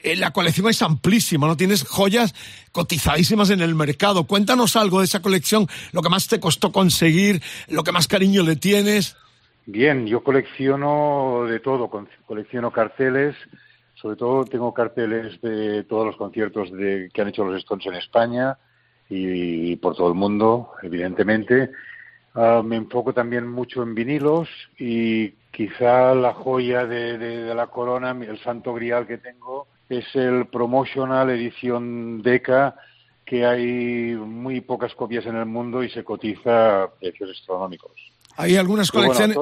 Eh, la colección es amplísima, ¿no? Tienes joyas cotizadísimas en el mercado. Cuéntanos algo de esa colección, lo que más te costó conseguir, lo que más cariño le tienes. Bien, yo colecciono de todo, colecciono carteles, sobre todo tengo carteles de todos los conciertos de, que han hecho los Stones en España y, por todo el mundo, evidentemente. Ah, me enfoco también mucho en vinilos y quizá la joya de, de, la corona, el santo grial que tengo, es el Promotional Edición DECA, que hay muy pocas copias en el mundo y se cotiza a precios astronómicos. Hay algunas colecciones.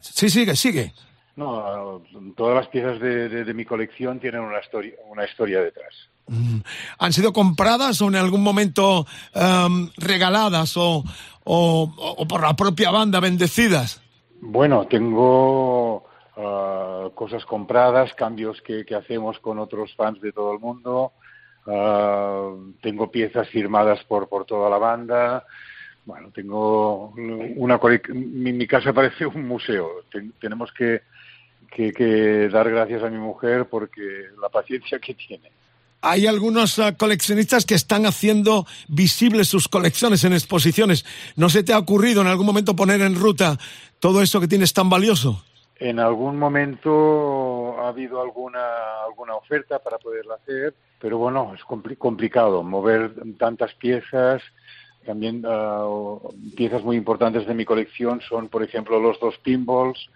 sí, sigue, sigue. No, todas las piezas de, mi colección tienen una historia, una historia detrás. Mm. ¿Han sido compradas o en algún momento em, regaladas o, o, por la propia banda bendecidas? Bueno, tengo uh, cosas compradas, cambios que, que, hacemos con otros fans de todo el mundo. Uh, tengo piezas firmadas por, por toda la banda. Bueno, tengo una mi, mi casa parece un museo. Ten, tenemos que, que, que dar gracias a mi mujer porque la paciencia que tiene hay algunos uh, coleccionistas que están haciendo visibles sus colecciones en exposiciones. ¿No se te ha ocurrido en algún momento poner en ruta todo eso que tienes tan valioso? En algún momento ha habido alguna, alguna oferta para poderla hacer, pero bueno, es compli complicado mover tantas piezas. También uh, piezas muy importantes de mi colección son, por ejemplo, los dos pinballs.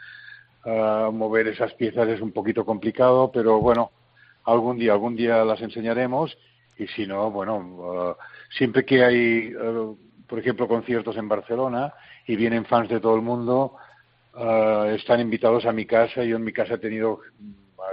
Uh, mover esas piezas es un poquito complicado, pero bueno, algún día, algún día las enseñaremos y si no, bueno, uh, siempre que hay, por ejemplo, conciertos en Barcelona y vienen fans de todo el mundo, uh, están invitados a mi casa. Yo en mi casa he tenido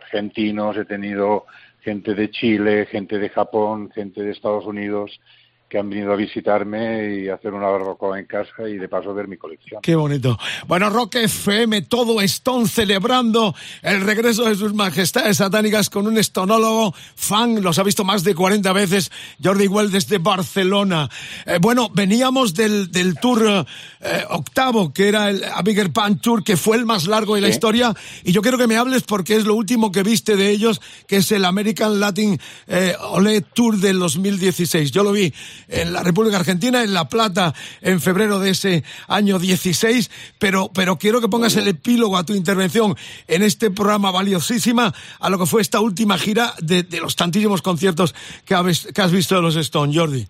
argentinos, he tenido gente de Chile, gente de Japón, gente de Estados Unidos, que han venido a visitarme y hacer una barbacoa en casa y de paso ver mi colección. Qué bonito. Bueno, Rock FM, todo Stone celebrando el regreso de sus majestades satánicas con un estonólogo fan, los ha visto más de 40 veces, Jordi Well desde Barcelona. Eh, bueno, veníamos del, del tour eh, octavo, que era el A Bigger Pan Tour, que fue el más largo de la historia, y yo quiero que me hables porque es lo último que viste de ellos, que es el American Latin eh, Ole Tour del 2016. Yo lo vi en la República Argentina, en La Plata, en febrero de ese año 16, pero, pero quiero que pongas el epílogo a tu intervención en este programa valiosísima a lo que fue esta última gira de, los tantísimos conciertos que, habes, que has visto de los Stones, Jordi.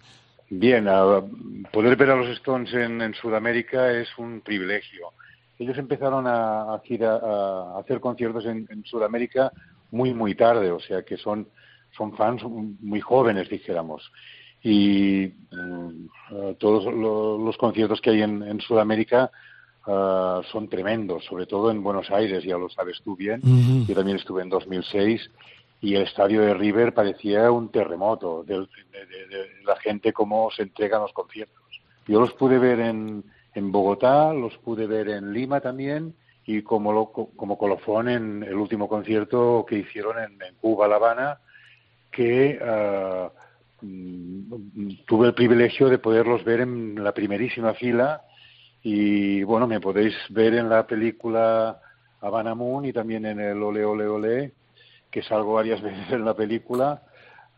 Bien, uh, poder ver a los Stones en, Sudamérica es un privilegio. Ellos empezaron a, a, a hacer conciertos en, en, Sudamérica muy, muy tarde, o sea que son, son fans muy jóvenes, dijéramos y uh, todos lo, los conciertos que hay en, en Sudamérica uh, son tremendos, sobre todo en Buenos Aires, ya lo sabes tú bien. Uh -huh. Yo también estuve en 2006 y el estadio de River parecía un terremoto de, de, de, de la gente cómo se entregan los conciertos. Yo los pude ver en, en Bogotá, los pude ver en Lima también y como, lo, como colofón en el último concierto que hicieron en, en Cuba, La Habana, que uh, tuve el privilegio de poderlos ver en la primerísima fila y bueno, me podéis ver en la película Habana Moon y también en el Ole Ole Ole, que salgo varias [laughs] veces en la película.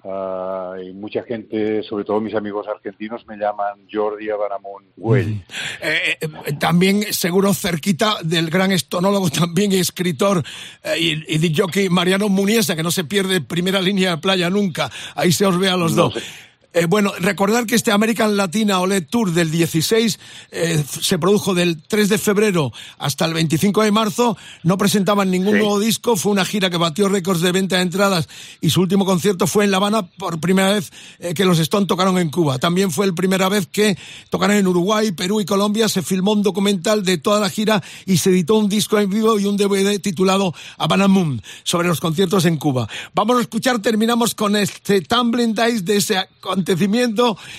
Ah, y mucha gente, sobre todo mis amigos argentinos, me llaman Jordi Abanamun Güell. Eh, eh, también, seguro, cerquita del gran estonólogo, [laughs] también escritor eh, y, y jockey Mariano Muniesa, que no se pierde primera línea de playa nunca. Ahí se os ve a los No dos. sé. Eh, bueno, recordar que este American Latina OLED Tour del 16 eh, se produjo del 3 de febrero hasta el 25 de marzo. No presentaban ningún Sí. nuevo disco. Fue una gira que batió récords de venta de entradas y su último concierto fue en La Habana por primera vez eh, que los Stones tocaron en Cuba. También fue la primera vez que tocaron en Uruguay, Perú y Colombia. Se filmó un documental de toda la gira y se editó un disco en vivo y un DVD titulado Habana Moon sobre los conciertos en Cuba. Vamos a escuchar, terminamos con este Tumbling Dice de ese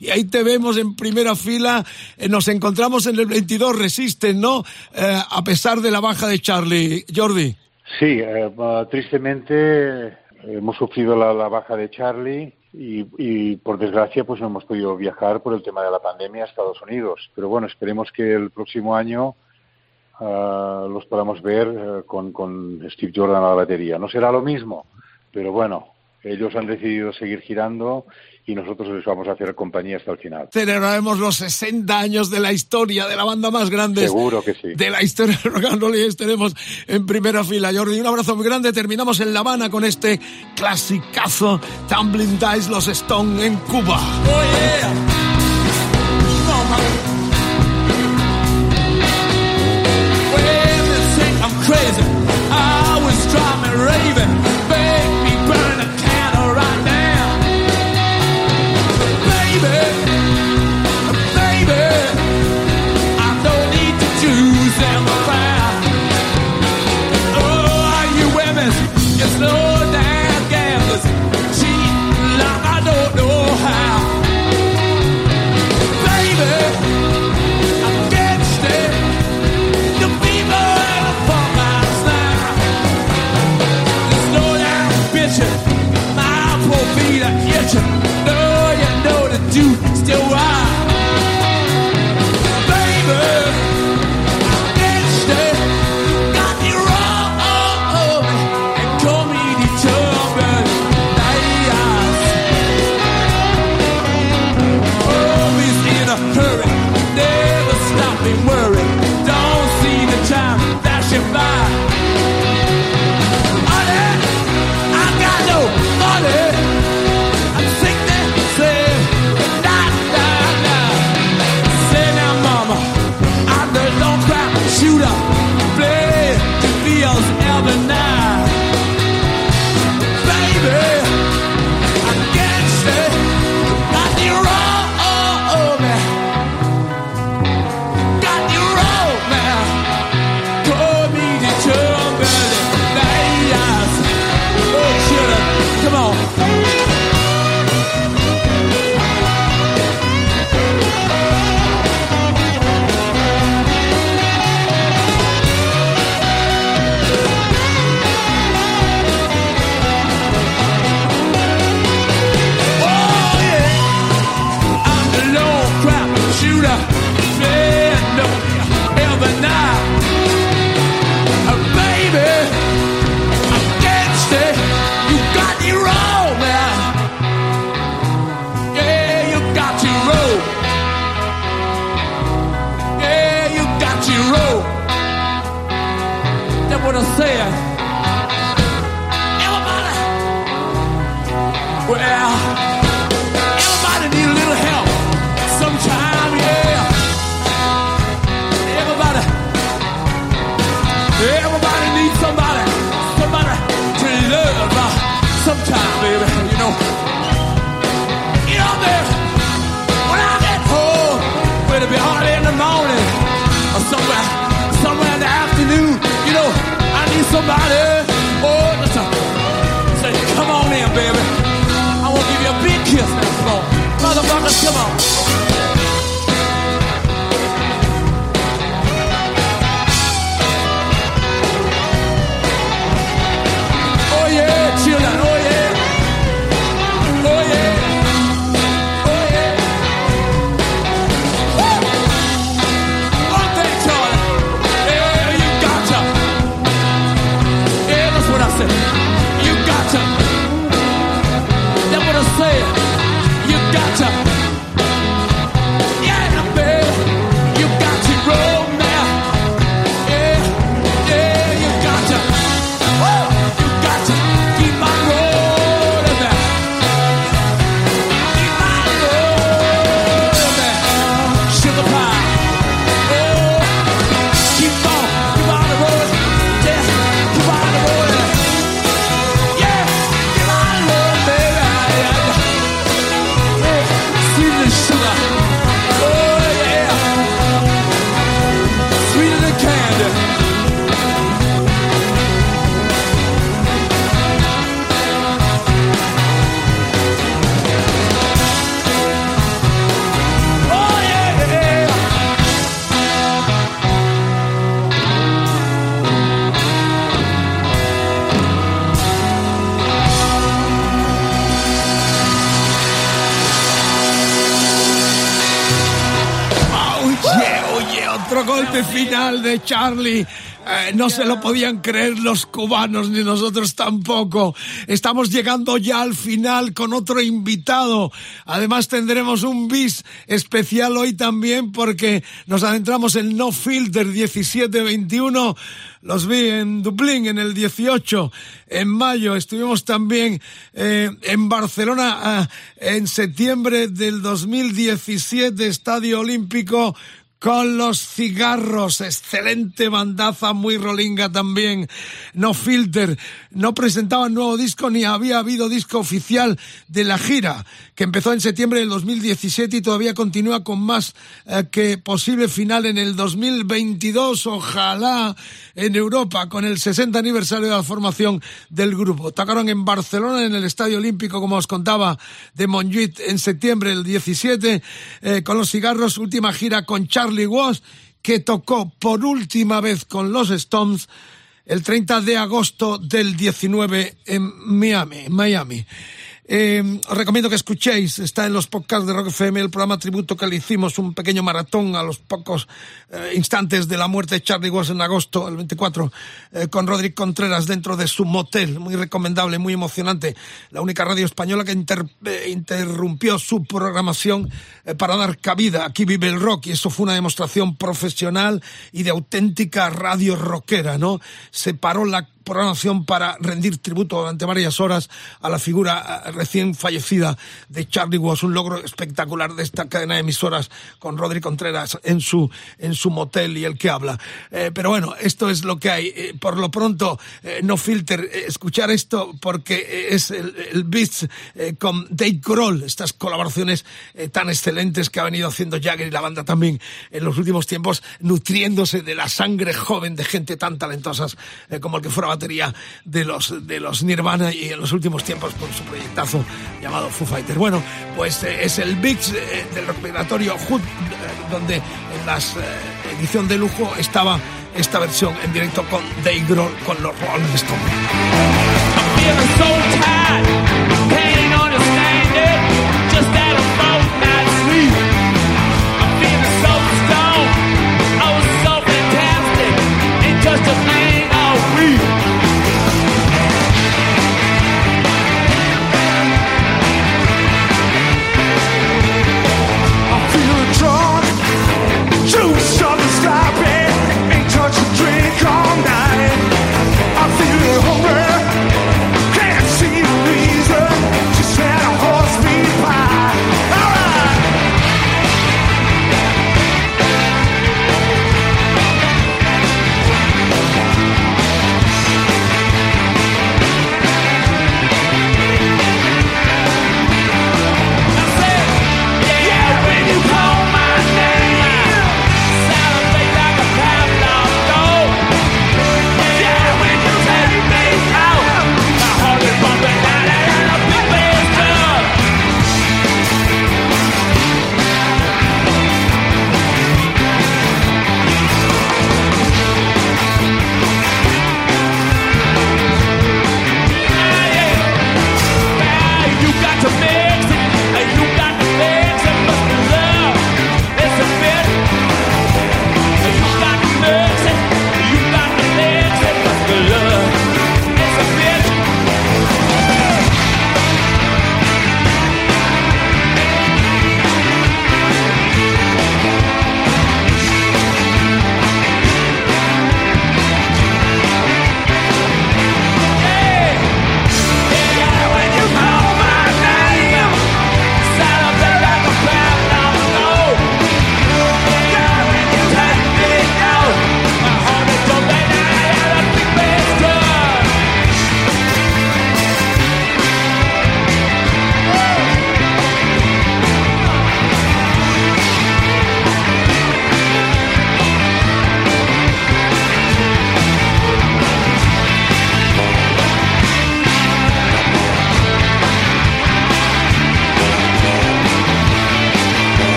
y ahí te vemos en primera fila. Eh, nos encontramos en el 22, resisten, ¿no? Eh, a pesar de la baja de Charlie. Jordi. Sí, eh, tristemente hemos sufrido la, baja de Charlie y, y, por desgracia pues no hemos podido viajar por el tema de la pandemia a Estados Unidos. Pero bueno, esperemos que el próximo año ah, los podamos ver eh, con, con Steve Jordan a la batería. No será lo mismo, pero bueno, ellos han decidido seguir girando y nosotros les vamos a hacer compañía hasta el final. Celebraremos los 60 años de la historia de la banda más grande. Seguro que sí. De la historia del rock and roll y estaremos en primera fila. Jordi, un abrazo muy grande. Terminamos en La Habana con este clasicazo Tumbling Dice, los Stone en Cuba. Oh yeah. I'm crazy. I was driving raving. Eh, no se lo podían creer los cubanos ni nosotros tampoco. Estamos llegando ya al final con otro invitado. Además tendremos un bis especial hoy también porque nos adentramos en No Filter 1721. Los vi en Dublín en el 18, en mayo. Estuvimos también eh, en Barcelona eh, en septiembre del 2017, Estadio Olímpico con los cigarros. Excelente bandaza, muy rolinga también. No filter. No presentaban nuevo disco ni había habido disco oficial de la gira, que empezó en septiembre del 2017 y todavía continúa con más eh, que posible final en el 2022. Ojalá en Europa con el 60 aniversario de la formación del grupo. Tocaron en Barcelona en el Estadio Olímpico, como os contaba, de Montjuic en septiembre del 17 eh, con los cigarros. Última gira con Charlie Charlie que tocó por última vez con los Stones el 30 de agosto del 19 en. Miami. Eh, os recomiendo que escuchéis, está en los podcasts de Rock FM, el programa tributo que le hicimos, un pequeño maratón a los pocos eh, instantes de la muerte de Charlie Watts en agosto, el 24, eh, con Rodrigo Contreras dentro de su motel, muy recomendable, muy emocionante. La única radio española que interrumpió su programación para dar cabida. Aquí vive el rock y eso fue una demostración profesional y de auténtica radio rockera, ¿no? Se paró la programación para rendir tributo durante varias horas a la figura eh, recién fallecida de Charlie Watts, un logro espectacular de esta cadena de emisoras con Rodri Contreras en su, en su motel y el que habla. Eh, pero bueno, esto es lo que hay. Eh, por lo pronto, no filter, escuchar esto porque es el, el Beats con Dave Grohl, estas colaboraciones tan excelentes que ha venido haciendo Jagger y la banda también en los últimos tiempos, nutriéndose de la sangre joven de gente tan talentosas como el que fuera de los, de los Nirvana y en los últimos tiempos con su proyectazo llamado Foo Fighters. Bueno, pues eh, es el mix eh, del rock migratorio Hood, eh, donde en la edición de lujo estaba esta versión en directo con Dave Grohl con los Rolling Stones. all night.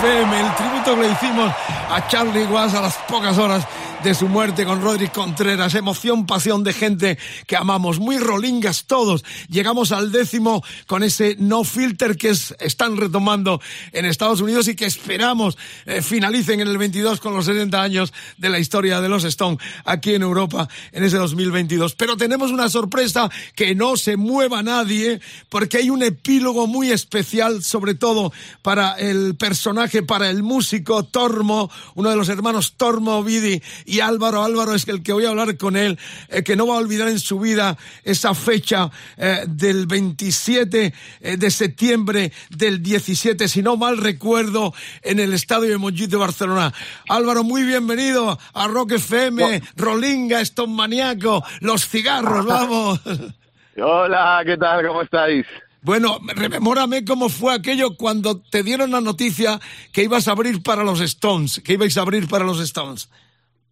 El tributo que le hicimos a Charlie Watts a las pocas horas de su muerte con Rodríguez Contreras. Emoción, pasión de gente que amamos. Muy rolingas todos. Llegamos al décimo con ese no filter que están retomando en Estados Unidos y que esperamos eh, finalicen en el 22 con los 70 años de la historia de los Stones aquí en Europa en ese 2022. Pero tenemos una sorpresa que no se mueva nadie porque hay un epílogo muy especial, sobre todo para el personaje, para el músico Tormo, uno de los hermanos Tormo Vidi y Álvaro. Álvaro es el que voy a hablar con él, eh, que no va a olvidar en su vida esa fecha eh, del 27 eh, de septiembre del 17, si no mal recuerdo, en el estadio de Montjuic de Barcelona. Álvaro, muy bienvenido a Rock FM, Rolinga, Stone Maniaco, Los Cigarros, vamos. [laughs] Hola, ¿qué tal? ¿Cómo estáis? Bueno, rememórame cómo fue aquello cuando te dieron la noticia que ibas a abrir para los Stones, que ibais a abrir para los Stones.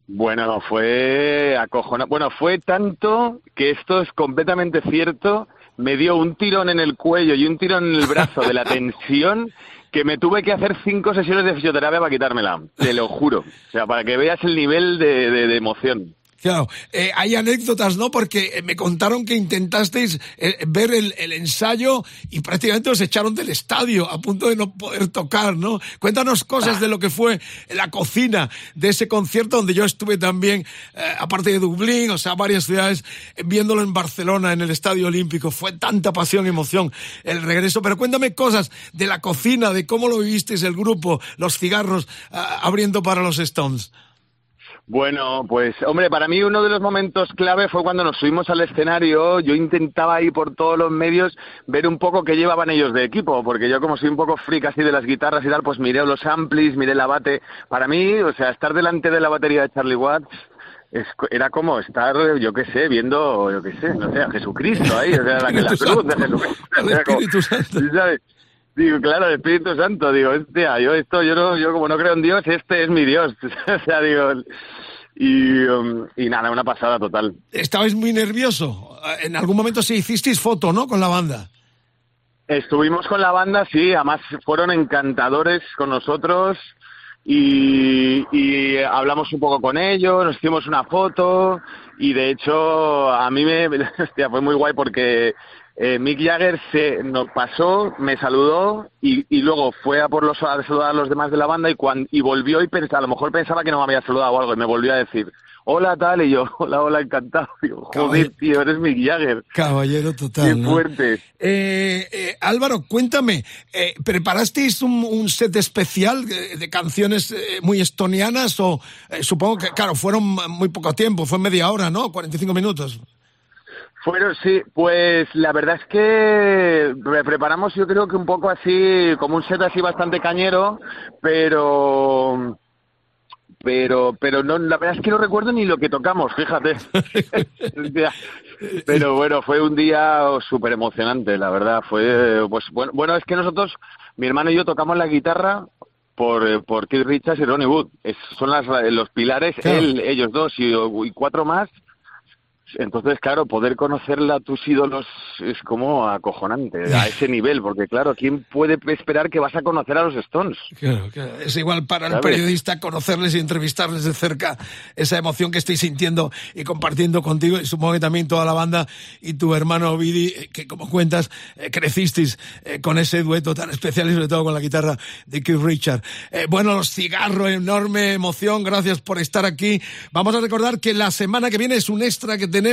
Bueno, fue acojonante. Bueno, fue tanto que esto es completamente cierto. Me dio un tirón en el cuello y un tirón en el brazo de la [laughs] tensión que me tuve que hacer cinco sesiones de fisioterapia para quitármela. Te lo juro. O sea, para que veas el nivel de, de emoción. Claro, eh, hay anécdotas, ¿no? Porque eh, me contaron que intentasteis eh, ver el, ensayo y prácticamente os echaron del estadio a punto de no poder tocar, ¿no? Cuéntanos cosas de lo que fue la cocina de ese concierto donde yo estuve también, aparte de Dublín, o sea, varias ciudades, viéndolo en Barcelona, en el Estadio Olímpico. Fue tanta pasión y emoción el regreso. Pero cuéntame cosas de la cocina, de cómo lo vivisteis el grupo, los cigarros abriendo para los Stones. Bueno, pues hombre, para mí uno de los momentos clave fue cuando nos subimos al escenario. Yo intentaba ir por todos los medios ver un poco qué llevaban ellos de equipo, porque yo como soy un poco freak así de las guitarras y tal, pues miré los amplis, miré el abate. Para mí, o sea, estar delante de la batería de Charlie Watts era como estar, yo qué sé, viendo, yo qué sé, no sé, a Jesucristo ahí, o sea, la, [laughs] la cruz de Jesucristo. Digo, claro, el Espíritu Santo, digo, hostia, yo esto, yo no, yo como no creo en Dios, este es mi Dios. [laughs] o sea, digo, y, um, y nada, una pasada total. ¿Estabais muy nervioso? En algún momento sí hicisteis foto, ¿no? Con la banda. Estuvimos con la banda, sí, además fueron encantadores con nosotros y, y hablamos un poco con ellos, nos hicimos una foto y de hecho a mí me, [laughs] hostia, fue muy guay porque eh, Mick Jagger se nos pasó, me saludó y, y luego fue a por los a saludar a los demás de la banda y cuando y volvió y pensaba, a lo mejor pensaba que no me había saludado o algo y me volvió a decir hola tal y yo [laughs] hola hola encantado digo, joder tío eres Mick Jagger caballero total qué fuerte. Eh, eh, Álvaro cuéntame eh, preparasteis un, un, set especial de, de canciones eh, muy estonianas o eh, supongo que claro fueron muy poco tiempo fue media hora no 45 minutos bueno, sí, pues la verdad es que preparamos yo creo que un poco así, como un set así bastante cañero, pero pero pero no la verdad es que no recuerdo ni lo que tocamos, fíjate. [laughs] pero bueno, fue un día súper emocionante, la verdad, fue pues bueno, bueno, es que nosotros mi hermano y yo tocamos la guitarra por, por Keith Richards y Ronnie Wood. Es, son las, los pilares, claro. él, ellos dos y, y cuatro más entonces, claro, poder conocerla a tus ídolos es como acojonante a [laughs] ese nivel, porque claro, ¿quién puede esperar que vas a conocer a los Stones? Claro, claro. es igual para ¿sabes? el periodista conocerles y entrevistarles de cerca esa emoción que estoy sintiendo y compartiendo contigo, y supongo que también toda la banda y tu hermano Ovidi, eh, que como cuentas, eh, crecisteis eh, con ese dueto tan especial y sobre todo con la guitarra de Keith Richard. Eh, bueno, los cigarros, enorme emoción, gracias por estar aquí. Vamos a recordar que la semana que viene es un extra que tenemos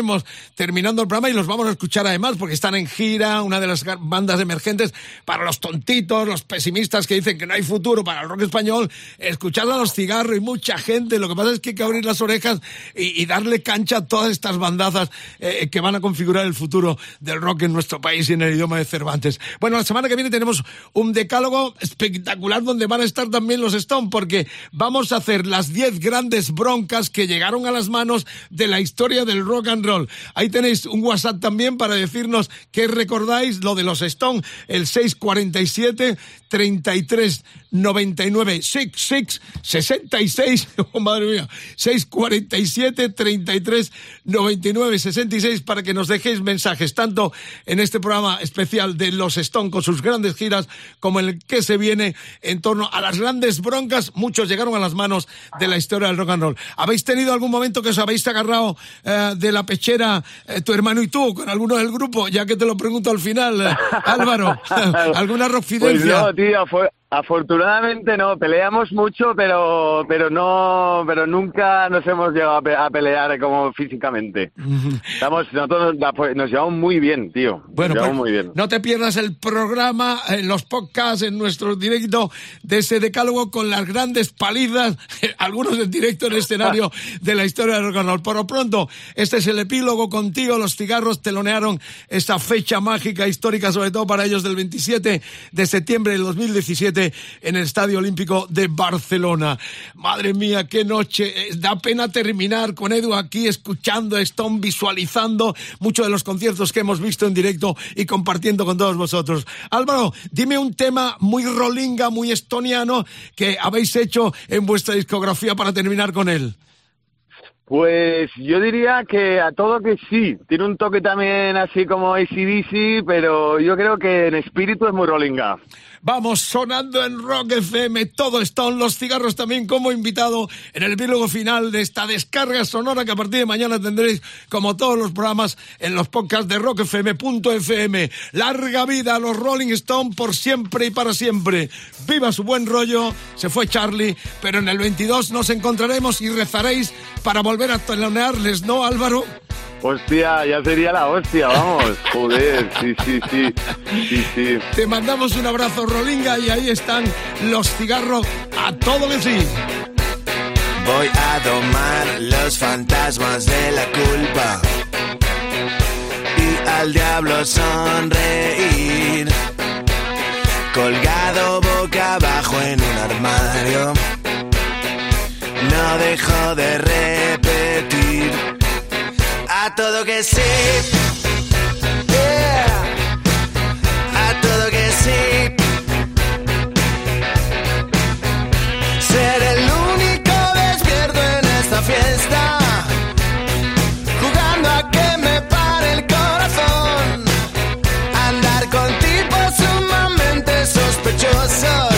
terminando el programa y los vamos a escuchar además porque están en gira, una de las bandas emergentes para los tontitos, los pesimistas que dicen que no hay futuro para el rock español, escuchar a los cigarros y mucha gente. Lo que pasa es que hay que abrir las orejas y, y darle cancha a todas estas bandazas eh, que van a configurar el futuro del rock en nuestro país y en el idioma de Cervantes. Bueno, la semana que viene tenemos un decálogo espectacular donde van a estar también los Stone porque vamos a hacer las 10 grandes broncas que llegaron a las manos de la historia del rock and roll. Ahí tenéis un WhatsApp también para decirnos qué recordáis lo de los Stone, el 647 33 99 66 66, oh madre mía, 647 33 99 66 para que nos dejéis mensajes, tanto en este programa especial de los Stone con sus grandes giras, como en el que se viene en torno a las grandes broncas, muchos llegaron a las manos de la historia del rock and roll. ¿Habéis tenido algún momento que os habéis agarrado eh, de la pechera eh, tu hermano y tú con alguno del grupo? Ya que te lo pregunto al final, eh, Álvaro, [laughs] [laughs] ¿alguna rockfidencia? Pues no, tío, fue, Afortunadamente no, peleamos mucho, pero pero no, pero nunca nos hemos llegado a, pelear como físicamente. [laughs] Estamos nosotros nos llevamos muy bien, tío. Bueno, pues, muy bien. no te pierdas el programa, en los podcasts, en nuestro directo de ese decálogo con las grandes palizas, [laughs] algunos en directo en escenario [laughs] de la historia del rock. Por lo pronto, este es el epílogo contigo. Los cigarros telonearon esta fecha mágica histórica, sobre todo para ellos del 27 de septiembre del 2017 en el Estadio Olímpico de Barcelona. Madre mía, qué noche. Eh, da pena terminar con Edu aquí escuchando Stone, visualizando muchos de los conciertos que hemos visto en directo y compartiendo con todos vosotros. Álvaro, dime un tema muy rolinga, muy estoniano que habéis hecho en vuestra discografía para terminar con él. Pues yo diría que a todo que sí. Tiene un toque también así como ACDC, pero yo creo que en espíritu es muy rollinga. Vamos sonando en Rock FM, todo Stone, los cigarros también como invitado en el epílogo final de esta descarga sonora que a partir de mañana tendréis, como todos los programas, en los podcasts de rockfm.fm. Larga vida a los Rolling Stone por siempre y para siempre. Viva su buen rollo, se fue Charlie, pero en el 22 nos encontraremos y rezaréis para volver a telonearles, ¿no, Álvaro? Hostia, ya sería la hostia, vamos. Joder, sí, sí, sí. Sí, sí. Te mandamos un abrazo, Rolinga, y ahí están los cigarros a todo que sí. Voy a domar los fantasmas de la culpa y al diablo sonreír. Colgado boca abajo en un armario, no dejo de repetir a todo que sí. Yeah. A todo que sí. Ser el único despierto en esta fiesta. Jugando a que me pare el corazón. Andar con tipos sumamente sospechosos.